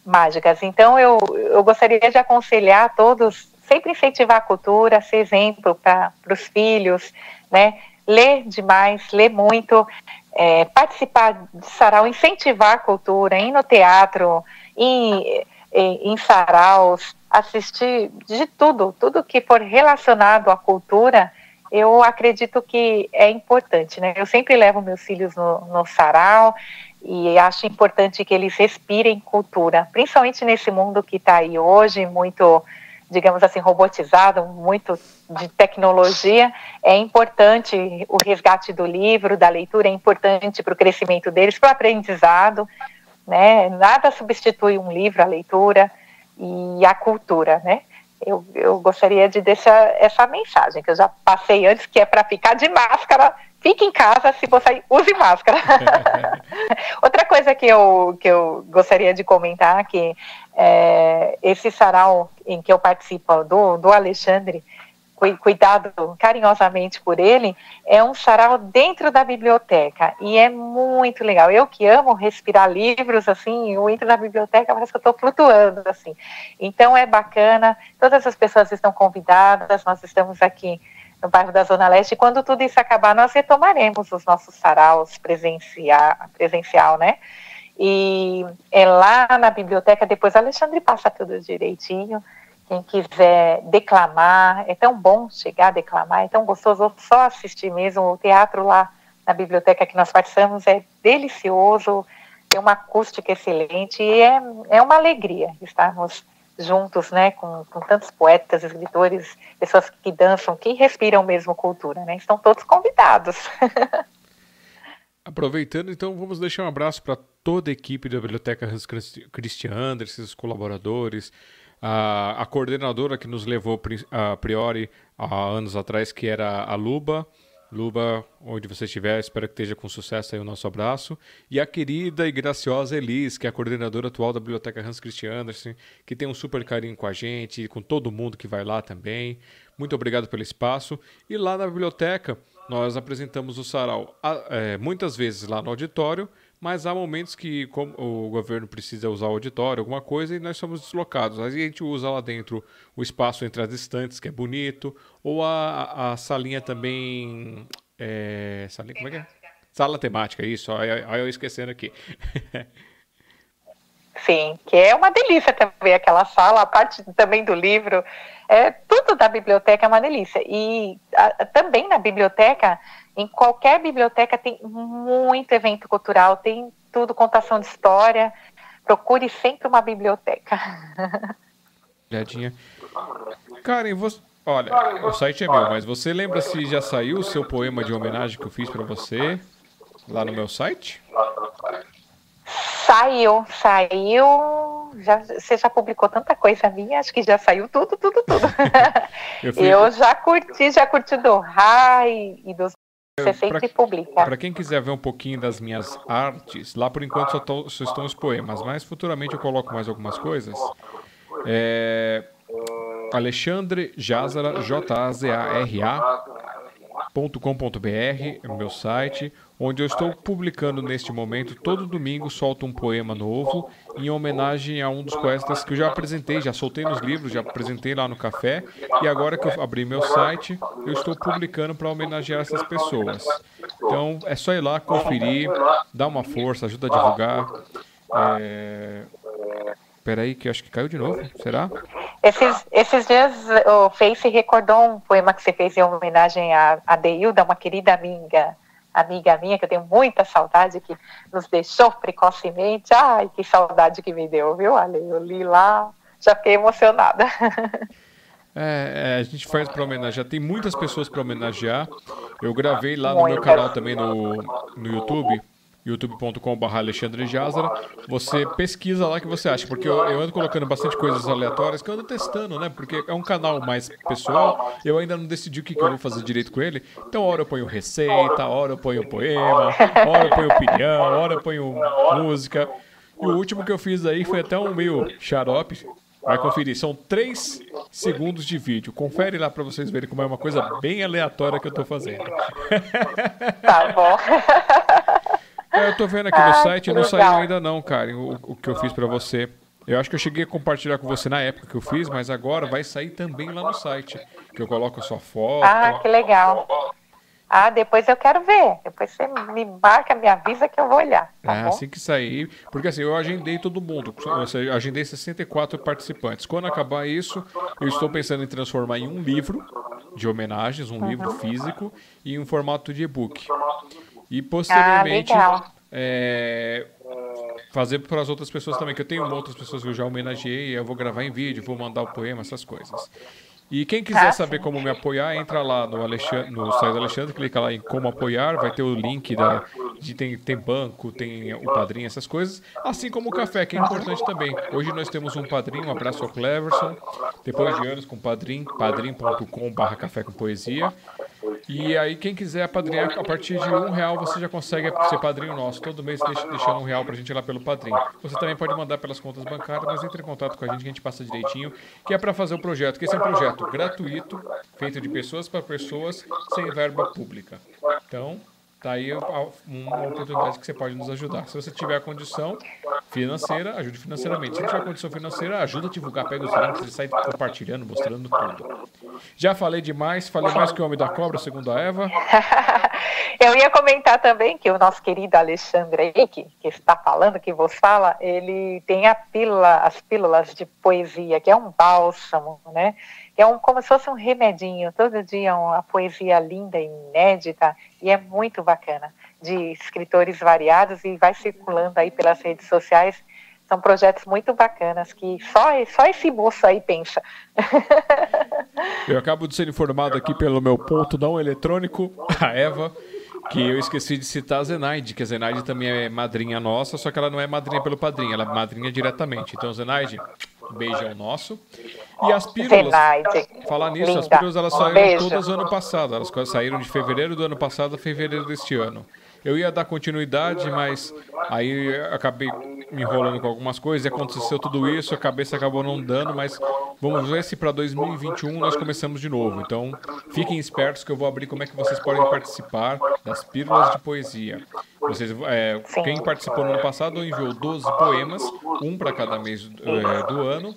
mágicas. Então eu, eu gostaria de aconselhar todos sempre incentivar a cultura, ser exemplo para os filhos, né? Ler demais, ler muito, é, participar de sarau, incentivar a cultura, ir no teatro, em, em saraus, assistir de tudo, tudo que for relacionado à cultura, eu acredito que é importante, né? Eu sempre levo meus filhos no, no sarau e acho importante que eles respirem cultura, principalmente nesse mundo que está aí hoje, muito digamos assim, robotizado, muito de tecnologia, é importante o resgate do livro, da leitura, é importante para o crescimento deles, para o aprendizado, né? Nada substitui um livro, a leitura e a cultura, né? Eu, eu gostaria de deixar essa mensagem que eu já passei antes, que é para ficar de máscara fique em casa, se você use máscara. Outra coisa que eu, que eu gostaria de comentar que é, esse sarau em que eu participo do, do Alexandre, cuidado carinhosamente por ele, é um sarau dentro da biblioteca e é muito legal. Eu que amo respirar livros, assim, eu entro na biblioteca, parece que eu estou flutuando, assim. Então é bacana, todas as pessoas estão convidadas, nós estamos aqui no bairro da Zona Leste. E quando tudo isso acabar, nós retomaremos os nossos saraus presencial, presencial né? E é lá na biblioteca, depois Alexandre passa tudo direitinho. Quem quiser declamar, é tão bom chegar a declamar, é tão gostoso só assistir mesmo. O teatro lá na biblioteca que nós participamos é delicioso, tem uma acústica excelente e é, é uma alegria estarmos juntos, né, com, com tantos poetas, escritores, pessoas que dançam, que respiram mesmo cultura, né? Estão todos convidados. Aproveitando, então, vamos deixar um abraço para toda a equipe da Biblioteca Hans Christian Andersen, os colaboradores, a, a coordenadora que nos levou a priori há anos atrás, que era a Luba, Luba, onde você estiver, espero que esteja com sucesso aí o nosso abraço. E a querida e graciosa Elis, que é a coordenadora atual da Biblioteca Hans Christian Andersen, que tem um super carinho com a gente, com todo mundo que vai lá também. Muito obrigado pelo espaço. E lá na biblioteca, nós apresentamos o sarau é, muitas vezes lá no auditório, mas há momentos que como o governo precisa usar o auditório, alguma coisa, e nós somos deslocados. Aí a gente usa lá dentro o espaço entre as estantes, que é bonito, ou a, a salinha também. É, salinha, como é que é? Sala temática, isso, olha eu esquecendo aqui. Sim, que é uma delícia também aquela sala, a parte também do livro, é, tudo da biblioteca é uma delícia. E a, também na biblioteca em qualquer biblioteca tem muito evento cultural, tem tudo, contação de história. Procure sempre uma biblioteca. Olhadinha. Karen, você... olha, o site é meu, mas você lembra se já saiu o seu poema de homenagem que eu fiz para você lá no meu site? Saiu, saiu. Já, você já publicou tanta coisa minha, acho que já saiu tudo, tudo, tudo. eu, fui... eu, já curti, já curti do Rai e dos você sempre pra, publica. Para quem quiser ver um pouquinho das minhas artes, lá por enquanto só, tô, só, estão os poemas, mas futuramente eu coloco mais algumas coisas. É, Alexandre Jazara, J-A-Z-A-R-A.com.br, é o meu site onde eu estou publicando neste momento, todo domingo solto um poema novo em homenagem a um dos poetas que eu já apresentei, já soltei nos livros, já apresentei lá no café, e agora que eu abri meu site, eu estou publicando para homenagear essas pessoas. Então é só ir lá, conferir, dar uma força, ajuda a divulgar. É... Peraí, que acho que caiu de novo. Será? Esses, esses dias o Face recordou um poema que você fez em homenagem a, a Deilda, uma querida amiga, amiga minha, que eu tenho muita saudade, que nos deixou precocemente. Ai, que saudade que me deu, viu, Ale? Eu li lá, já fiquei emocionada. É, é, a gente faz para homenagear. Tem muitas pessoas para homenagear. Eu gravei lá no meu canal também no, no YouTube youtube.com.br Alexandre Jazara. Você pesquisa lá o que você acha, porque eu, eu, ando colocando bastante coisas aleatórias que eu ando testando, né? Porque é um canal mais pessoal, eu ainda não decidi o que, que eu vou fazer direito com ele. Então, hora eu ponho receita, hora eu ponho poema, hora eu ponho opinião, hora eu ponho música. E o último que eu fiz aí foi até um meio xarope. Vai conferir, são três segundos de vídeo. Confere lá para vocês verem como é uma coisa bem aleatória que eu tô fazendo. Tá bom. É, eu tô vendo aqui no site, não saiu ainda não, cara, o, o que eu fiz para você. Eu acho que eu cheguei a compartilhar com você na época que eu fiz, mas agora vai sair também lá no site, que eu coloco a sua foto. Ah, que legal. Ah, depois eu quero ver. Depois você me marca, me avisa que eu vou olhar. Tá é, bom? assim que sair. Porque assim, eu agendei todo mundo. Eu agendei 64 participantes. Quando acabar isso, eu estou pensando em transformar em um livro de homenagens, um uhum. livro físico, e em um formato de e-book. E posteriormente ah, é, fazer para as outras pessoas também, que eu tenho outras pessoas que eu já homenageei, eu vou gravar em vídeo, vou mandar o poema, essas coisas. E quem quiser ah, saber como me apoiar, entra lá no, Alexandre, no site do Alexandre, clica lá em como apoiar, vai ter o link da, de tem, tem banco, tem o padrinho, essas coisas, assim como o café, que é importante também. Hoje nós temos um padrinho, um abraço ao Cleverson, depois de anos com padrinho, padrim.com barra café com poesia. E aí, quem quiser apadrinhar, a partir de um real você já consegue ser padrinho nosso. Todo mês deixa, deixando um real pra gente ir lá pelo padrinho. Você também pode mandar pelas contas bancárias, mas entre em contato com a gente que a gente passa direitinho, que é para fazer o projeto. Que esse é um projeto gratuito, feito de pessoas para pessoas, sem verba pública. Então, Tá aí uma oportunidade que você pode nos ajudar. Se você tiver condição financeira, ajude financeiramente. Se não tiver condição financeira, ajuda a divulgar, pega os links e sai compartilhando, mostrando tudo. Já falei demais, falei mais que o Homem da Cobra, segundo a Eva. Eu ia comentar também que o nosso querido Alexandre que, que está falando, que vos fala, ele tem a pílula, as pílulas de poesia, que é um bálsamo, né? É um, como se fosse um remedinho, todo dia uma poesia linda inédita, e é muito bacana, de escritores variados, e vai circulando aí pelas redes sociais, são projetos muito bacanas, que só, só esse moço aí pensa. Eu acabo de ser informado aqui pelo meu ponto não eletrônico, a Eva, que eu esqueci de citar a Zenaide, que a Zenaide também é madrinha nossa, só que ela não é madrinha pelo padrinho, ela é madrinha diretamente. Então, Zenaide, beijão nosso. E as pílulas, falar nisso, Linda. as pílulas elas saíram Beijo. todas ano passado. Elas saíram de fevereiro do ano passado a fevereiro deste ano. Eu ia dar continuidade, mas aí acabei me enrolando com algumas coisas e aconteceu tudo isso, a cabeça acabou não dando, mas vamos ver se para 2021 nós começamos de novo. Então, fiquem espertos que eu vou abrir como é que vocês podem participar das pílulas de poesia. Vocês, é, quem participou no ano passado enviou 12 poemas, um para cada mês é, do ano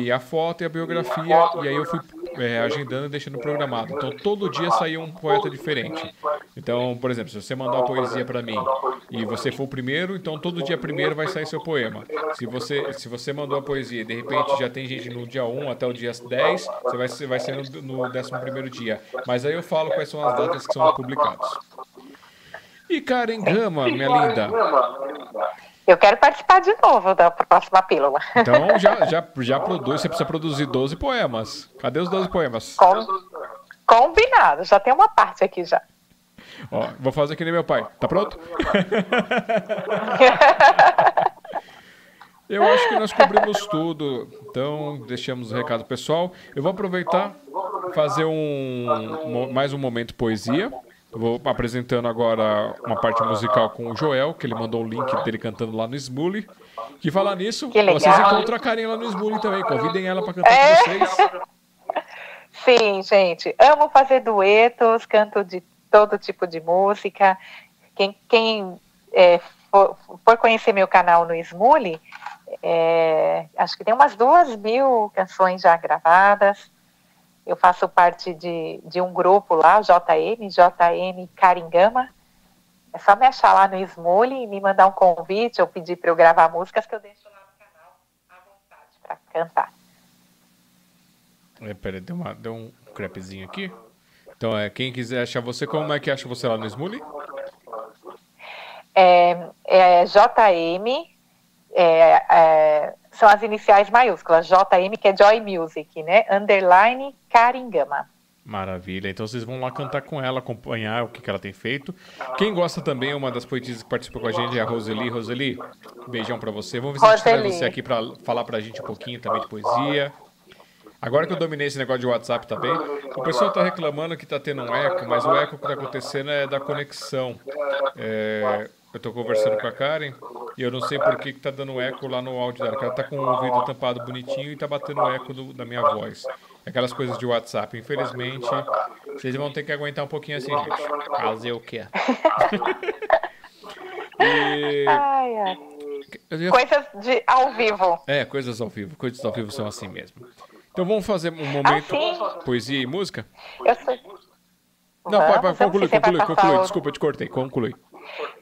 e a foto e a biografia, e aí eu fui é, agendando e deixando programado. Então todo dia saía um poeta diferente. Então, por exemplo, se você mandar uma poesia para mim e você for o primeiro, então todo dia primeiro vai sair seu poema. Se você, se você mandou a poesia e de repente já tem gente no dia 1 até o dia 10, você vai, vai ser no, no 11 dia. Mas aí eu falo quais são as datas que são publicados. E Karen Gama, minha linda. Eu quero participar de novo da próxima pílula. Então já, já, já produz, você precisa produzir 12 poemas. Cadê os 12 poemas? Com, combinado, já tem uma parte aqui já. Ó, vou fazer que nem meu pai. Tá pronto? Eu acho que nós cobrimos tudo. Então, deixamos o recado pessoal. Eu vou aproveitar fazer um mais um momento poesia. Vou apresentando agora uma parte musical com o Joel, que ele mandou o link dele cantando lá no Smully. Que falar nisso, vocês encontram a Karen lá no Smully também. Convidem ela para cantar é. com vocês. Sim, gente. Amo fazer duetos, canto de todo tipo de música. Quem, quem é, for, for, conhecer meu canal no Smully, é, acho que tem umas duas mil canções já gravadas. Eu faço parte de, de um grupo lá, o JM, JM Caringama. É só me achar lá no Smule e me mandar um convite ou pedir para eu gravar músicas que eu deixo lá no canal cantar. É, peraí, deu, uma, deu um crepezinho aqui. Então, é, quem quiser achar você, como é que acha você lá no Smully? É, é JM, é, é, são as iniciais maiúsculas, JM, que é Joy Music, né? Underline Caringama. Maravilha. Então vocês vão lá cantar com ela, acompanhar o que, que ela tem feito. Quem gosta também, uma das poetisas que participou com a gente é a Roseli. Roseli, beijão pra você. Vamos ver se a gente traz você aqui pra falar pra gente um pouquinho também de poesia. Agora que eu dominei esse negócio de WhatsApp também, o pessoal tá reclamando que tá tendo um eco, mas o eco que tá acontecendo é da conexão. É, eu tô conversando com a Karen e eu não sei por que, que tá dando eco lá no áudio dela. Ela tá com o ouvido tampado bonitinho e tá batendo eco do, da minha voz. Aquelas coisas de WhatsApp. Infelizmente, vocês vão ter que aguentar um pouquinho assim, gente. Fazer o quê? e... Ai, ai. Ia... Coisas de ao vivo. É, coisas ao vivo. Coisas ao vivo são assim mesmo. Então vamos fazer um momento assim? poesia e música? Eu sei. Não, vai, vai, conclui, conclui, conclui. Desculpa, eu te cortei. Conclui.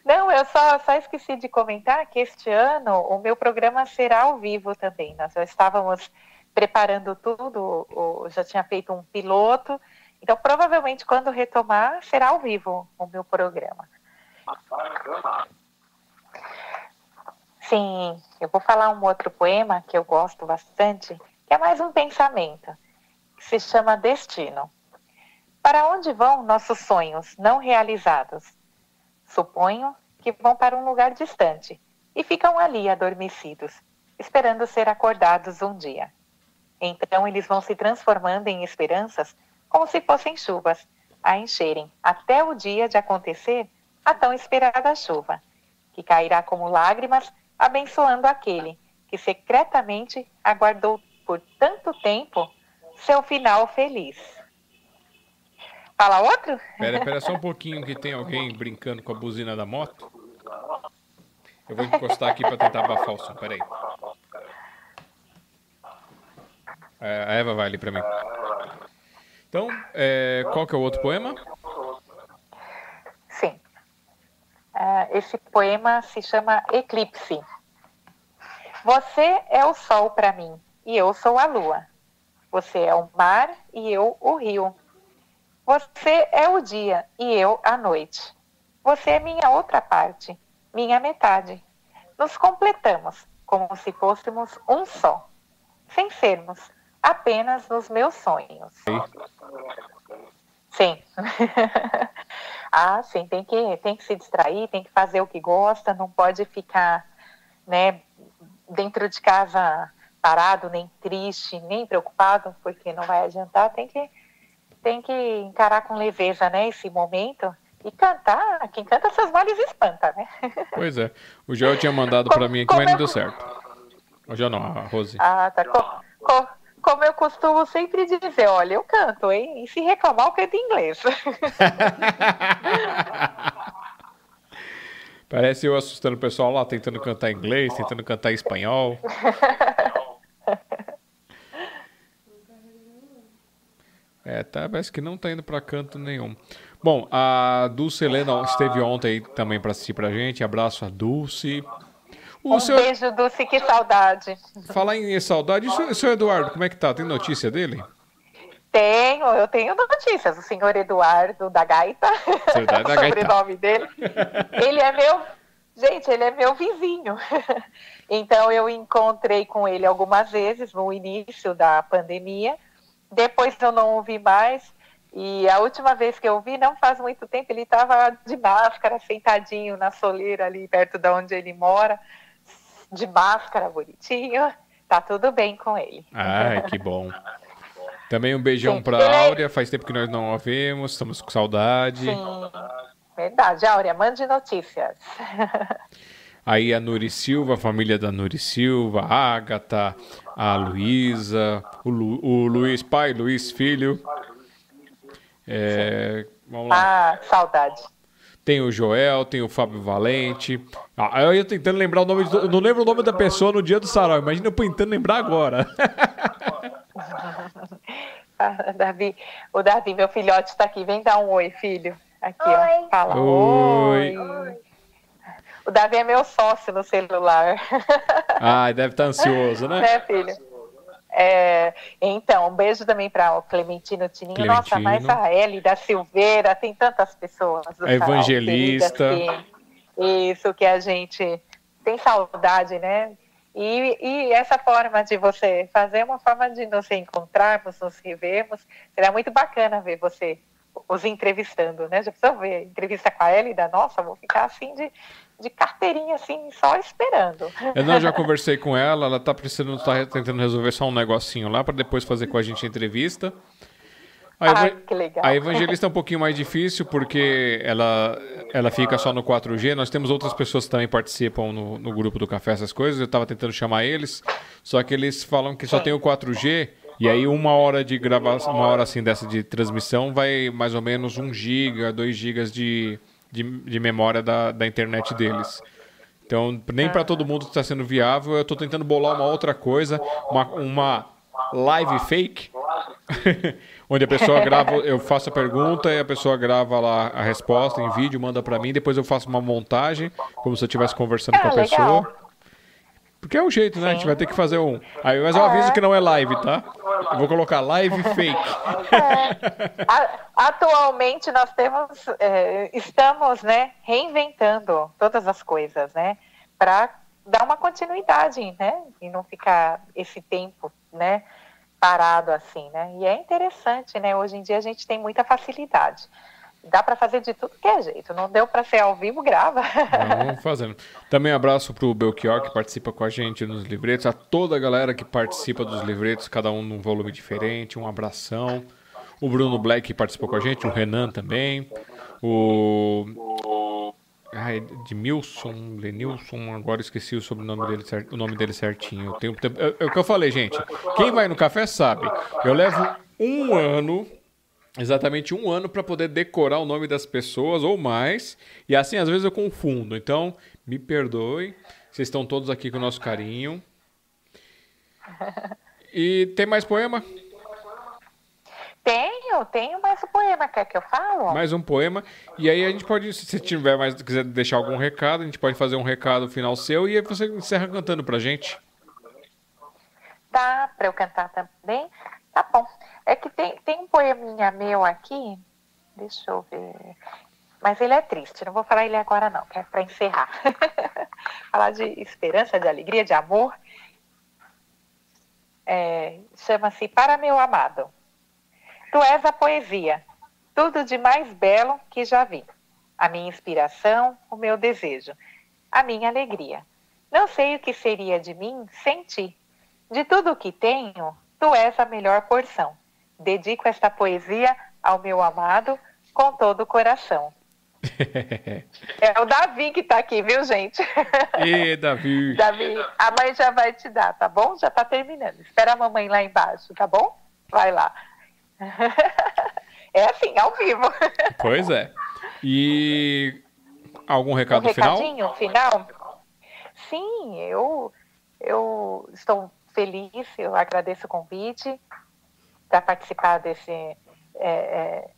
Não, eu só, só esqueci de comentar que este ano o meu programa será ao vivo também. Nós já estávamos preparando tudo, já tinha feito um piloto, então provavelmente quando retomar será ao vivo o meu programa. Sim, eu vou falar um outro poema que eu gosto bastante, que é mais um pensamento, que se chama Destino. Para onde vão nossos sonhos não realizados? Suponho que vão para um lugar distante e ficam ali adormecidos, esperando ser acordados um dia. Então eles vão se transformando em esperanças como se fossem chuvas, a encherem até o dia de acontecer a tão esperada chuva, que cairá como lágrimas, abençoando aquele que secretamente aguardou por tanto tempo seu final feliz. Fala outro? Pera, pera só um pouquinho que tem alguém brincando com a buzina da moto. Eu vou encostar aqui para tentar abafar o som, peraí. É, a Eva vai ali para mim. Então, é, qual que é o outro poema? Sim. Uh, esse poema se chama Eclipse. Você é o sol para mim e eu sou a lua. Você é o mar e eu o rio. Você é o dia e eu a noite. Você é minha outra parte, minha metade. Nos completamos como se fôssemos um só, sem sermos apenas nos meus sonhos. Sim. ah, sim, tem que, tem que se distrair, tem que fazer o que gosta, não pode ficar, né, dentro de casa parado, nem triste, nem preocupado, porque não vai adiantar, tem que tem que encarar com leveza, né, esse momento e cantar. Quem canta seus males espanta, né? Pois é. O Joel tinha mandado para mim aqui, mas não deu certo. O Joel não, a Rose. Ah, tá. Co, como eu costumo sempre dizer, olha, eu canto, hein? E se reclamar, eu canto em inglês. Parece eu assustando o pessoal lá, tentando cantar inglês, tentando cantar espanhol. É, tá, parece que não tá indo para canto nenhum. Bom, a Dulce Helena esteve ontem também para assistir pra gente. Abraço a Dulce. O um seu... beijo, Dulce, que saudade. Falar em saudade, o seu Eduardo, como é que tá? Tem notícia dele? Tenho, eu tenho notícias. O senhor Eduardo da Gaita, Verdade, da o sobrenome dele. Ele é meu, gente, ele é meu vizinho. Então eu encontrei com ele algumas vezes no início da pandemia depois eu não ouvi mais. E a última vez que eu vi, não faz muito tempo, ele estava de máscara, sentadinho na soleira ali perto de onde ele mora, de máscara, bonitinho. Tá tudo bem com ele. Ai, que bom. Também um beijão para a Áurea, faz tempo que nós não a vemos, estamos com saudade. Sim, verdade. Áurea, mande notícias. Aí a Nuri Silva, a família da Nuri Silva, a Agatha, a Luísa, o, Lu, o Luiz pai, Luiz filho. É, vamos lá. Ah, saudade. Tem o Joel, tem o Fábio Valente. Ah, eu ia tentando lembrar o nome. Eu não lembro o nome da pessoa no dia do sarau. Imagina eu tentando lembrar agora. ah, Davi, o Davi, meu filhote, está aqui. Vem dar um oi, filho. Aqui, oi. ó. Fala. Oi. oi. O Davi é meu sócio no celular. Ah, deve estar tá ansioso, né? Né, filho? É, então, um beijo também para o Clementino Tininho. Clementino. Nossa, mas a Ellie da Silveira, tem tantas pessoas. A evangelista. Que, isso que a gente tem saudade, né? E, e, essa forma de você fazer é uma forma de nos encontrarmos, nos revermos. Será muito bacana ver você os entrevistando, né? Já precisa ver entrevista com a Elida, nossa, vou ficar assim de, de carteirinha, assim, só esperando. Eu não, já conversei com ela, ela tá precisando, tá tentando resolver só um negocinho lá para depois fazer com a gente a entrevista. A, ah, que legal. a evangelista é um pouquinho mais difícil porque ela, ela fica só no 4G. Nós temos outras pessoas que também participam no, no grupo do Café, essas coisas. Eu estava tentando chamar eles, só que eles falam que só tem o 4G e aí uma hora de gravação, uma hora assim dessa de transmissão vai mais ou menos 1 giga, 2 gigas de, de, de memória da, da internet deles. Então, nem para todo mundo está sendo viável. Eu estou tentando bolar uma outra coisa, uma, uma live fake, onde a pessoa grava, eu faço a pergunta e a pessoa grava lá a resposta em vídeo, manda para mim, depois eu faço uma montagem, como se eu estivesse conversando com a é, pessoa. Porque é o jeito, né? A gente vai ter que fazer um. Aí, mas eu aviso é. que não é live, tá? Eu vou colocar live fake. É. Atualmente nós temos, é, estamos, né, reinventando todas as coisas, né, para dar uma continuidade, né, e não ficar esse tempo, né, parado assim, né. E é interessante, né. Hoje em dia a gente tem muita facilidade dá para fazer de tudo que é jeito. Não deu para ser ao vivo, grava. Vamos fazendo. Também abraço para o Belchior, que participa com a gente nos livretos, a toda a galera que participa dos livretos, cada um num volume diferente, um abração. O Bruno Black que participou com a gente, o Renan também, o... Ai, de Milson, Lenilson, agora esqueci o sobrenome dele, o nome dele certinho. Eu tenho, é, é o que eu falei, gente. Quem vai no café sabe. Eu levo um ano exatamente um ano para poder decorar o nome das pessoas ou mais. E assim, às vezes eu confundo. Então, me perdoe. Vocês estão todos aqui com o nosso carinho. E tem mais poema? Tenho, tenho mais um poema. Quer que eu falo? Mais um poema. E aí a gente pode, se tiver mais, quiser deixar algum recado, a gente pode fazer um recado final seu e aí você encerra cantando pra gente. Dá pra eu cantar também? Tá bom. É que tem, tem um poeminha meu aqui, deixa eu ver. Mas ele é triste, não vou falar ele agora não, que é para encerrar. falar de esperança, de alegria, de amor. É, Chama-se Para Meu Amado. Tu és a poesia, tudo de mais belo que já vi. A minha inspiração, o meu desejo, a minha alegria. Não sei o que seria de mim sem ti. De tudo o que tenho, tu és a melhor porção. Dedico esta poesia ao meu amado com todo o coração. é o Davi que está aqui, viu, gente? E Davi. Davi, a mãe já vai te dar, tá bom? Já está terminando. Espera a mamãe lá embaixo, tá bom? Vai lá. É assim, ao vivo. Pois é. E algum recado um final? Recadinho final? Sim, eu, eu estou feliz, eu agradeço o convite para participar desse, é, é,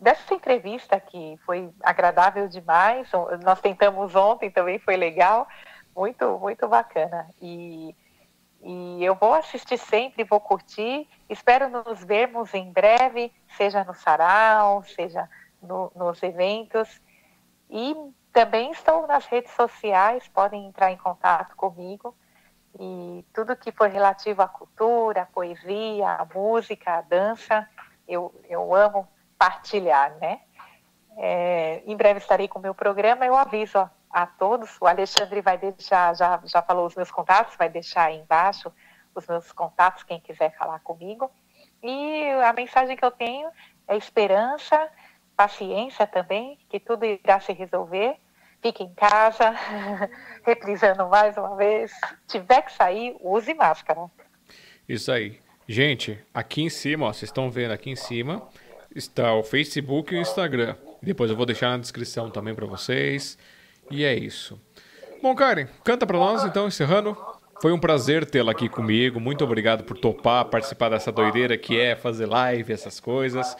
dessa entrevista que foi agradável demais. Nós tentamos ontem, também foi legal, muito, muito bacana. E, e eu vou assistir sempre, vou curtir. Espero nos vermos em breve, seja no sarau, seja no, nos eventos. E também estou nas redes sociais, podem entrar em contato comigo e tudo que for relativo à cultura, à poesia, à música, à dança, eu, eu amo partilhar, né? É, em breve estarei com o meu programa, eu aviso a, todos, o Alexandre vai deixar, já, já falou os meus contatos, vai deixar aí embaixo os meus contatos, quem quiser falar comigo. E a mensagem que eu tenho é esperança, paciência também, que tudo irá se resolver fique em casa, reprisando mais uma vez. Tiver que sair, use máscara. Isso aí. Gente, aqui em cima, ó, vocês estão vendo aqui em cima, está o Facebook e o Instagram. Depois eu vou deixar na descrição também para vocês. E é isso. Bom, Karen, canta para nós então, encerrando. Foi um prazer tê-la aqui comigo. Muito obrigado por topar participar dessa doideira que é fazer live, essas coisas.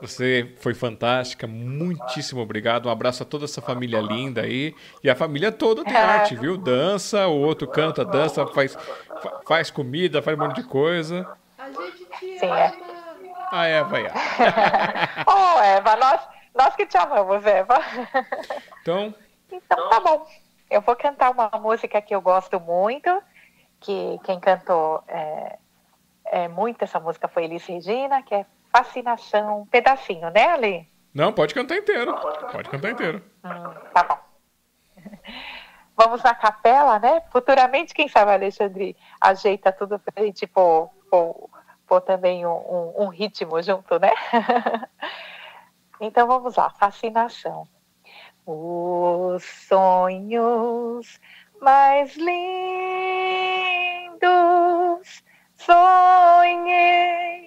Você foi fantástica, muitíssimo obrigado. Um abraço a toda essa família linda aí. E a família toda tem arte, viu? Dança, o outro canta, dança, faz, faz comida, faz um monte de coisa. A gente te Sim, é. ama. É. A Eva, é. oh, Eva, nós, nós que te amamos, Eva. Então. Então tá bom. Eu vou cantar uma música que eu gosto muito, que quem cantou é, é muito essa música foi Elis Regina, que é Fascinação, um pedacinho, né, Ali? Não, pode cantar inteiro. Pode cantar inteiro. Hum, tá bom. Vamos na capela, né? Futuramente, quem sabe, Alexandre, ajeita tudo pra gente pôr, pôr, pôr também um, um, um ritmo junto, né? então vamos lá, fascinação. Os sonhos mais lindos sonhei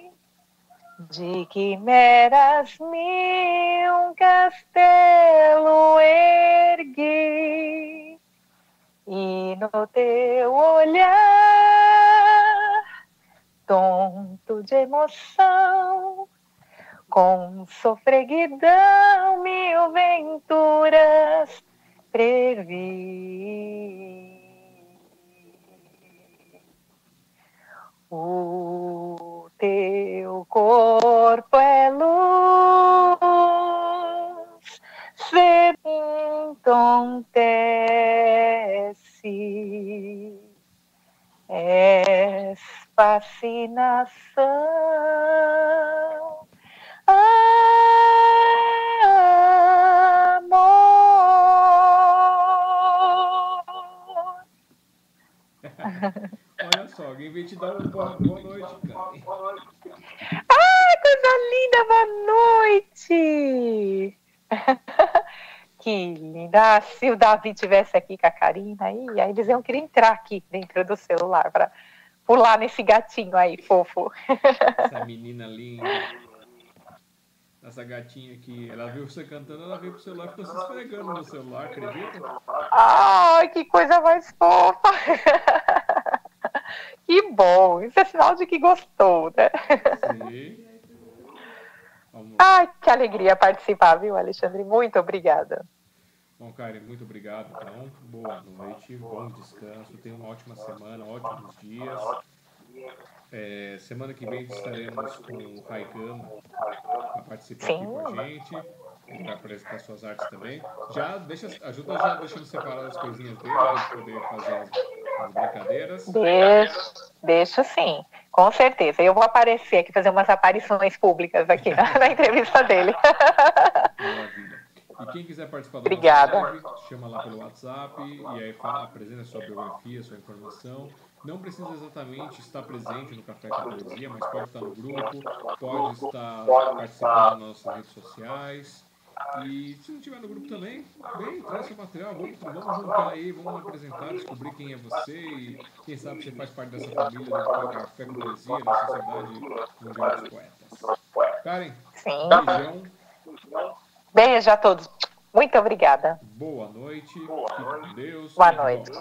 de quimeras me um castelo ergui. E no teu olhar tonto de emoção com sofreguidão mil venturas previ. O teu corpo é luz, se entontece, és fascinação. Amor. Olha só, alguém veio te dar uma boa, boa noite, cara. Ah, coisa linda, boa noite! que linda. Ah, se o Davi tivesse aqui com a Karina aí, aí eles iam querer entrar aqui dentro do celular para pular nesse gatinho aí, fofo. Essa menina linda. Essa gatinha aqui, ela viu você cantando, ela veio pro celular e ficou se esfregando no celular, acredita? Ai, que coisa mais fofa! Que bom, isso é sinal de que gostou, né? Sim. Ai, que alegria participar, viu, Alexandre? Muito obrigada. Bom, Karen, muito obrigado, então. Boa noite, bom descanso, tenha uma ótima semana, ótimos dias. É, semana que vem estaremos com o Raigama para participar Sim. aqui com a gente. Vai apresentar suas artes também. Já deixa, ajuda já deixando separar as coisinhas dele para poder fazer as, as brincadeiras. Deixo, deixo sim, com certeza. Eu vou aparecer aqui, fazer umas aparições públicas aqui na, na entrevista dele. Maravilha. E quem quiser participar da Obrigada. live, chama lá pelo WhatsApp e aí fala, apresenta a sua biografia, sua informação. Não precisa exatamente estar presente no Café com Poesia, mas pode estar no grupo, pode estar participando das nossas redes sociais. E se não tiver no grupo também, vem, traz seu material, vamos, vamos juntar aí, vamos apresentar, descobrir quem é você e quem sabe você faz parte dessa família do Café com Poesia, da Sociedade Mundial dos Poetas. Karen, Sim. beijão. Beijo a todos. Muito obrigada. Boa noite. Fique com Deus. Boa noite.